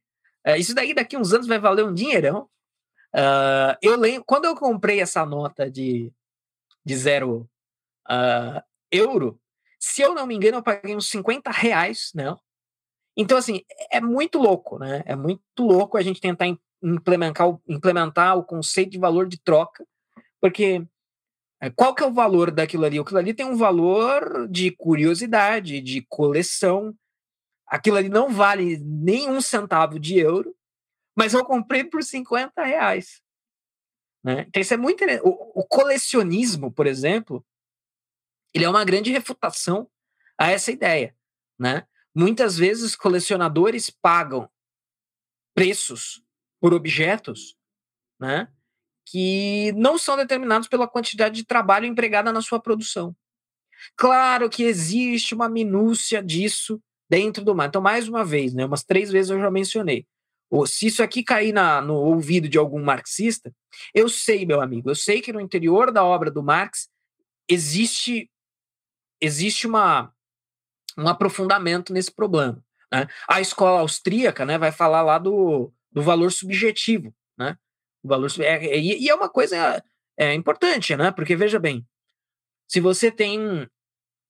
Uh, isso daí daqui uns anos vai valer um dinheirão. Uh, eu lembro, quando eu comprei essa nota de, de zero uh, euro, se eu não me engano, eu paguei uns 50 reais né? Então, assim, é muito louco, né? É muito louco a gente tentar implementar, implementar o conceito de valor de troca, porque qual que é o valor daquilo ali? Aquilo ali tem um valor de curiosidade, de coleção. Aquilo ali não vale nem um centavo de euro, mas eu comprei por 50 reais. Né? Então isso é muito. O, o colecionismo, por exemplo, ele é uma grande refutação a essa ideia. Né? Muitas vezes colecionadores pagam preços por objetos né? Que não são determinados pela quantidade de trabalho empregada na sua produção. Claro que existe uma minúcia disso dentro do mar. Então, mais uma vez, né, umas três vezes eu já mencionei. Se isso aqui cair na, no ouvido de algum marxista, eu sei, meu amigo, eu sei que no interior da obra do Marx existe existe uma, um aprofundamento nesse problema. Né? A escola austríaca né, vai falar lá do, do valor subjetivo. O valor é, é, e é uma coisa é, importante, né? Porque veja bem, se você tem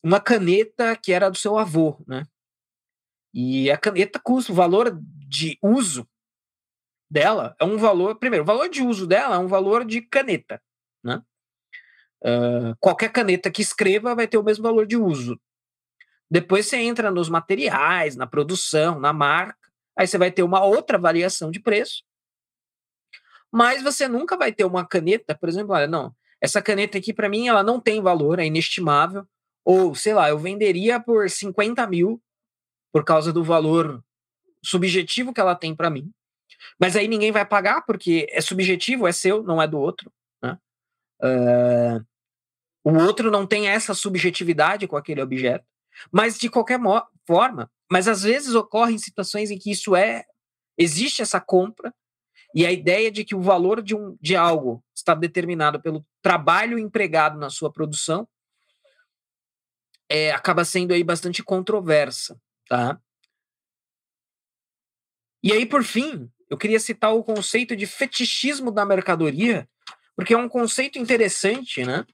uma caneta que era do seu avô, né? E a caneta custa, o valor de uso dela é um valor, primeiro, o valor de uso dela é um valor de caneta, Né? Uh, qualquer caneta que escreva vai ter o mesmo valor de uso. Depois você entra nos materiais, na produção, na marca, aí você vai ter uma outra variação de preço. Mas você nunca vai ter uma caneta, por exemplo, olha, não, essa caneta aqui para mim ela não tem valor, é inestimável, ou sei lá, eu venderia por 50 mil por causa do valor subjetivo que ela tem para mim. Mas aí ninguém vai pagar porque é subjetivo, é seu, não é do outro. Né? Uh, o outro não tem essa subjetividade com aquele objeto. Mas de qualquer forma, mas às vezes ocorrem situações em que isso é existe essa compra e a ideia de que o valor de, um, de algo está determinado pelo trabalho empregado na sua produção é, acaba sendo aí bastante controversa, tá? E aí, por fim, eu queria citar o conceito de fetichismo da mercadoria, porque é um conceito interessante, né?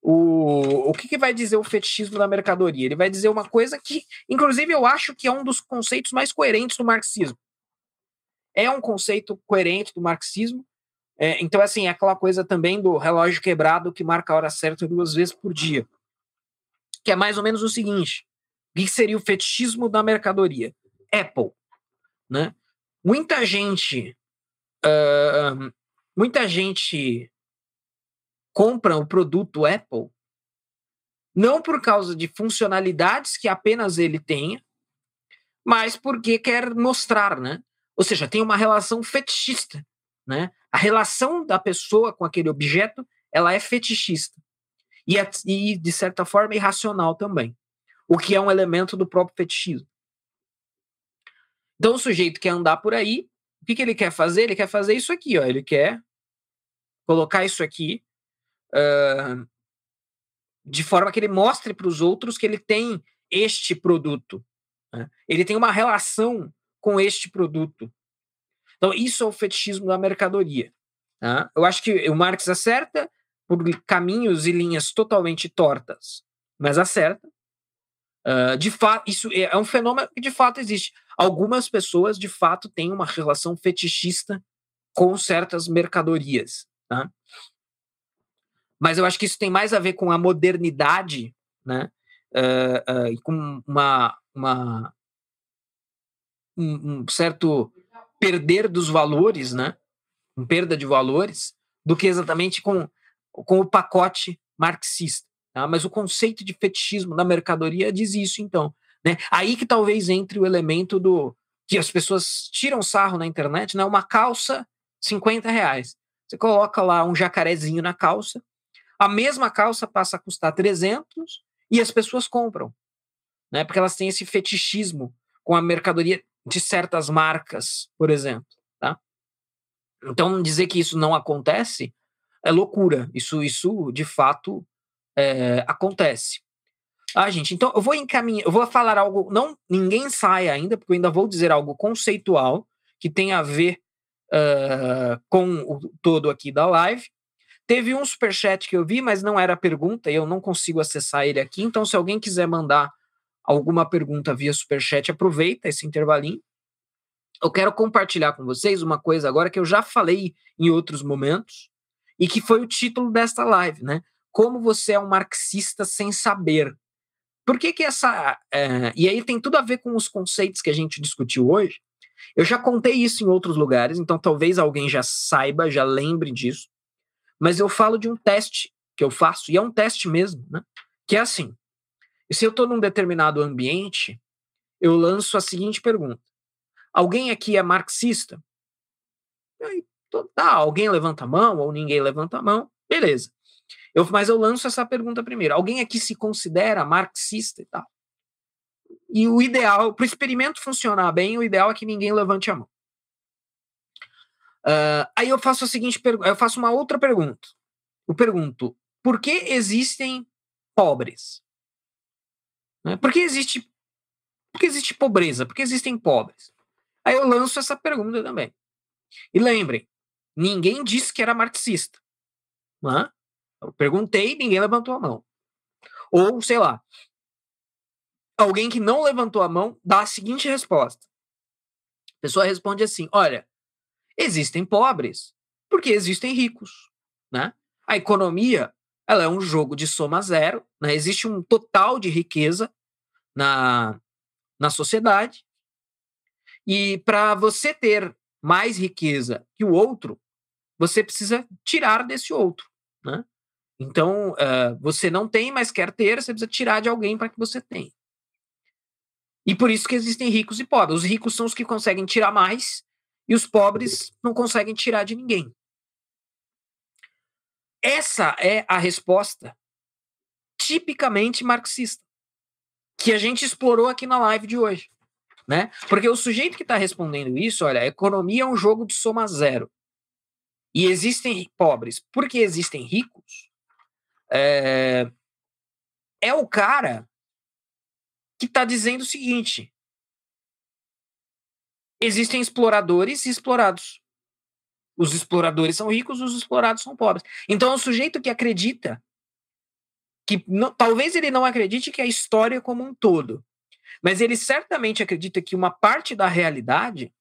O, o que, que vai dizer o fetichismo da mercadoria? Ele vai dizer uma coisa que, inclusive, eu acho que é um dos conceitos mais coerentes do marxismo. É um conceito coerente do marxismo. É, então, assim, é aquela coisa também do relógio quebrado que marca a hora certa duas vezes por dia. Que é mais ou menos o seguinte: o que seria o fetichismo da mercadoria? Apple. Né? Muita gente. Uh, muita gente compram o produto Apple não por causa de funcionalidades que apenas ele tenha, mas porque quer mostrar, né? Ou seja, tem uma relação fetichista, né? A relação da pessoa com aquele objeto, ela é fetichista. E, é, e de certa forma, irracional também. O que é um elemento do próprio fetichismo. Então, o sujeito quer andar por aí, o que, que ele quer fazer? Ele quer fazer isso aqui, ó. Ele quer colocar isso aqui uh, de forma que ele mostre para os outros que ele tem este produto. Né? Ele tem uma relação com este produto. Então, isso é o fetichismo da mercadoria. Tá? Eu acho que o Marx acerta por caminhos e linhas totalmente tortas, mas acerta. Uh, de fato, isso é, é um fenômeno que de fato existe. Algumas pessoas, de fato, têm uma relação fetichista com certas mercadorias. Tá? mas eu acho que isso tem mais a ver com a modernidade, né? Uh, uh, com uma, uma um, um, certo perder dos valores, né? Um perda de valores, do que exatamente com, com o pacote marxista. Tá? Mas o conceito de fetichismo da mercadoria diz isso, então. Né? Aí que talvez entre o elemento do que as pessoas tiram sarro na internet, né? Uma calça, 50 reais. Você coloca lá um jacarezinho na calça, a mesma calça passa a custar 300 e as pessoas compram, né? Porque elas têm esse fetichismo com a mercadoria de certas marcas, por exemplo, tá? Então dizer que isso não acontece é loucura. Isso, isso de fato é, acontece. Ah, gente, então eu vou encaminhar, eu vou falar algo, não, ninguém saia ainda, porque eu ainda vou dizer algo conceitual que tem a ver uh, com o todo aqui da live, Teve um superchat que eu vi, mas não era pergunta, e eu não consigo acessar ele aqui. Então, se alguém quiser mandar alguma pergunta via superchat, aproveita esse intervalinho. Eu quero compartilhar com vocês uma coisa agora que eu já falei em outros momentos e que foi o título desta live, né? Como você é um marxista sem saber. Por que que essa... É, e aí tem tudo a ver com os conceitos que a gente discutiu hoje. Eu já contei isso em outros lugares, então talvez alguém já saiba, já lembre disso. Mas eu falo de um teste que eu faço, e é um teste mesmo, né? Que é assim: se eu estou num determinado ambiente, eu lanço a seguinte pergunta: Alguém aqui é marxista? Aí, tá, alguém levanta a mão ou ninguém levanta a mão, beleza. Eu, mas eu lanço essa pergunta primeiro: Alguém aqui se considera marxista e tal? E o ideal, para o experimento funcionar bem, o ideal é que ninguém levante a mão. Uh, aí eu faço a seguinte pergunta, eu faço uma outra pergunta. Eu pergunto, por que existem pobres? Né? Por que existe por que existe pobreza? Por que existem pobres? Aí eu lanço essa pergunta também. E lembrem, ninguém disse que era marxista. Né? Eu perguntei, ninguém levantou a mão. Ou, sei lá, alguém que não levantou a mão dá a seguinte resposta. A pessoa responde assim: olha, Existem pobres porque existem ricos, né? A economia ela é um jogo de soma zero, né? existe um total de riqueza na, na sociedade, e para você ter mais riqueza que o outro, você precisa tirar desse outro. Né? Então, uh, você não tem, mas quer ter, você precisa tirar de alguém para que você tenha. E por isso que existem ricos e pobres. Os ricos são os que conseguem tirar mais e os pobres não conseguem tirar de ninguém. Essa é a resposta tipicamente marxista que a gente explorou aqui na live de hoje, né? Porque o sujeito que está respondendo isso, olha, a economia é um jogo de soma zero e existem pobres porque existem ricos, é, é o cara que está dizendo o seguinte: existem exploradores e explorados. Os exploradores são ricos, os explorados são pobres. Então é um sujeito que acredita que não, talvez ele não acredite que a história como um todo, mas ele certamente acredita que uma parte da realidade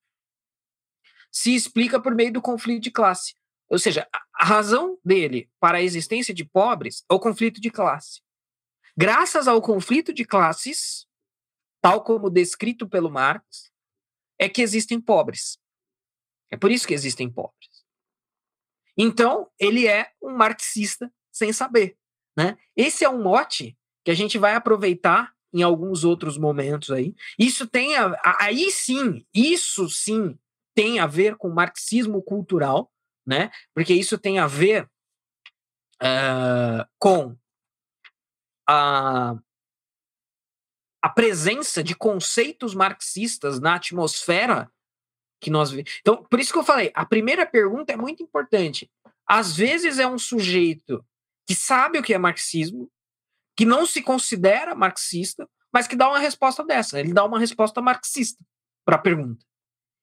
se explica por meio do conflito de classe. Ou seja, a razão dele para a existência de pobres é o conflito de classe. Graças ao conflito de classes, tal como descrito pelo Marx, é que existem pobres. É por isso que existem pobres. Então, ele é um marxista sem saber. Né? Esse é um mote que a gente vai aproveitar em alguns outros momentos aí. Isso tem a, aí sim, isso sim tem a ver com marxismo cultural, né? Porque isso tem a ver uh, com a, a presença de conceitos marxistas na atmosfera que nós Então, por isso que eu falei, a primeira pergunta é muito importante. Às vezes é um sujeito que sabe o que é marxismo, que não se considera marxista, mas que dá uma resposta dessa. Ele dá uma resposta marxista para a pergunta.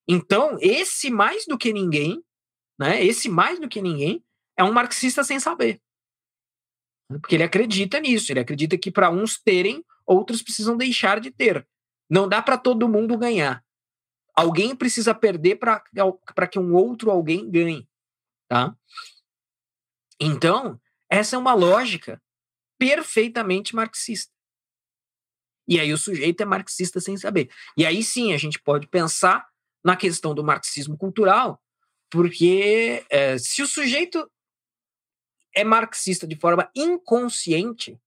Então, esse mais do que ninguém, né? Esse mais do que ninguém é um marxista sem saber. Porque ele acredita nisso, ele acredita que para uns terem, outros precisam deixar de ter. Não dá para todo mundo ganhar. Alguém precisa perder para que um outro alguém ganhe, tá? Então, essa é uma lógica perfeitamente marxista. E aí o sujeito é marxista sem saber. E aí sim a gente pode pensar na questão do marxismo cultural, porque é, se o sujeito é marxista de forma inconsciente,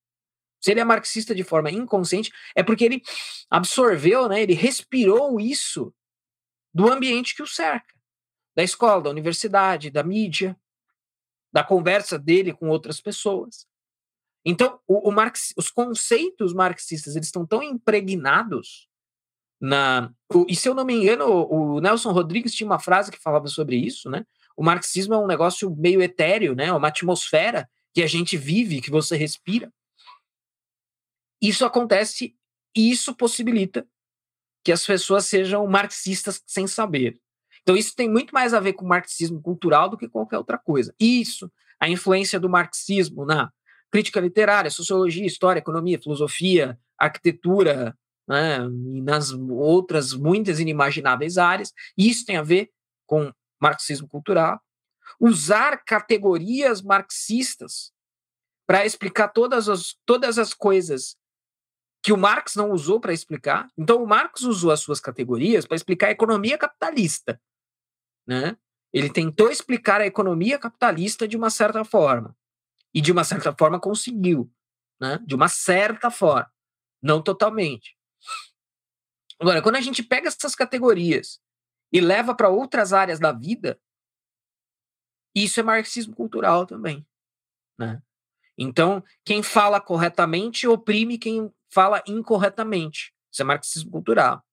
se ele é marxista de forma inconsciente, é porque ele absorveu, né, ele respirou isso do ambiente que o cerca, da escola, da universidade, da mídia, da conversa dele com outras pessoas. Então, o, o Marx, os conceitos marxistas eles estão tão impregnados na. O, e se eu não me engano, o, o, Nelson Rodrigues tinha uma frase que falava sobre isso, né? O marxismo é um negócio meio etéreo, né? Uma atmosfera que a gente vive, que você respira. Isso acontece e isso possibilita que as pessoas sejam marxistas sem saber. Então, isso tem muito mais a ver com o marxismo cultural do que qualquer outra coisa. Isso, a influência do marxismo na crítica literária, sociologia, história, economia, filosofia, arquitetura, né, e nas outras muitas inimagináveis áreas, isso tem a ver com marxismo cultural. Usar categorias marxistas para explicar todas as, todas as coisas que o Marx não usou para explicar. Então, o Marx usou as suas categorias para explicar a economia capitalista né? Ele tentou explicar a economia capitalista de uma certa forma e de uma certa forma conseguiu, né? De uma certa forma, não totalmente. Agora, quando a gente pega essas categorias e leva para outras áreas da vida, isso é marxismo cultural também, né? Então, quem fala corretamente oprime quem fala incorretamente. Isso é marxismo cultural.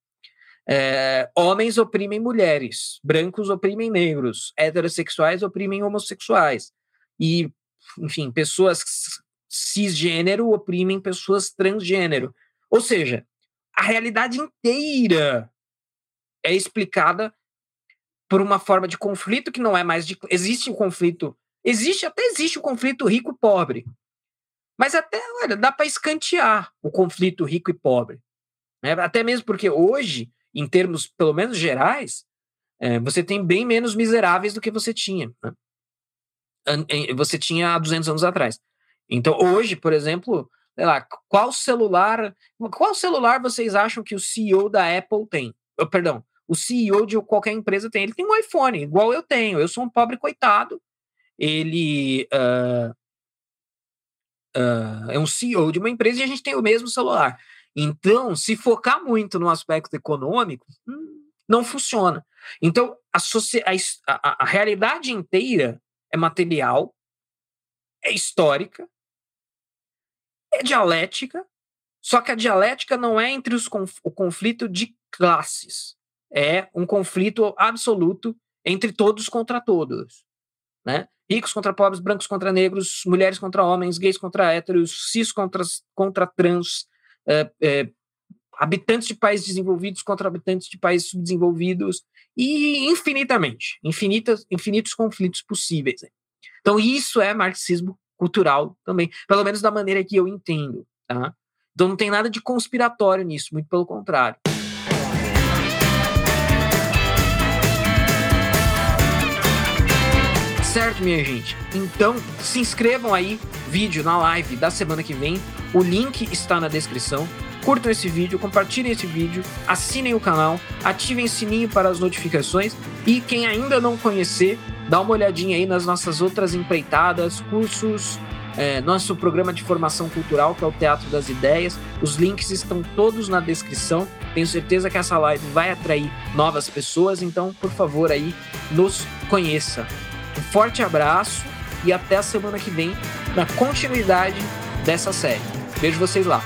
É, homens oprimem mulheres, brancos oprimem negros, heterossexuais oprimem homossexuais. E, enfim, pessoas cisgênero oprimem pessoas transgênero. Ou seja, a realidade inteira é explicada por uma forma de conflito que não é mais de. Existe um conflito. Existe, até existe o um conflito rico-pobre. Mas até, olha, dá para escantear o conflito rico e pobre. Né? Até mesmo porque hoje em termos, pelo menos gerais, é, você tem bem menos miseráveis do que você tinha. Né? você tinha há 200 anos atrás. Então, hoje, por exemplo, sei lá, qual celular, qual celular vocês acham que o CEO da Apple tem? Oh, perdão, o CEO de qualquer empresa tem. Ele tem um iPhone, igual eu tenho. Eu sou um pobre coitado. Ele uh, uh, é um CEO de uma empresa e a gente tem o mesmo celular. Então, se focar muito no aspecto econômico, hum, não funciona. Então, a, a, a realidade inteira é material, é histórica, é dialética, só que a dialética não é entre os conf o conflito de classes, é um conflito absoluto entre todos contra todos, né? Ricos contra pobres, brancos contra negros, mulheres contra homens, gays contra héteros, cis contra, contra trans, é, é, habitantes de países desenvolvidos contra habitantes de países subdesenvolvidos, e infinitamente, infinitas, infinitos conflitos possíveis. Então, isso é marxismo cultural também, pelo menos da maneira que eu entendo. Tá? Então, não tem nada de conspiratório nisso, muito pelo contrário. Certo, minha gente? Então, se inscrevam aí, vídeo na live da semana que vem. O link está na descrição. Curtam esse vídeo, compartilhem esse vídeo, assinem o canal, ativem o sininho para as notificações e quem ainda não conhecer, dá uma olhadinha aí nas nossas outras empreitadas, cursos, é, nosso programa de formação cultural, que é o Teatro das Ideias. Os links estão todos na descrição. Tenho certeza que essa live vai atrair novas pessoas, então, por favor, aí, nos conheça. Um forte abraço e até a semana que vem na continuidade dessa série. Vejo vocês lá.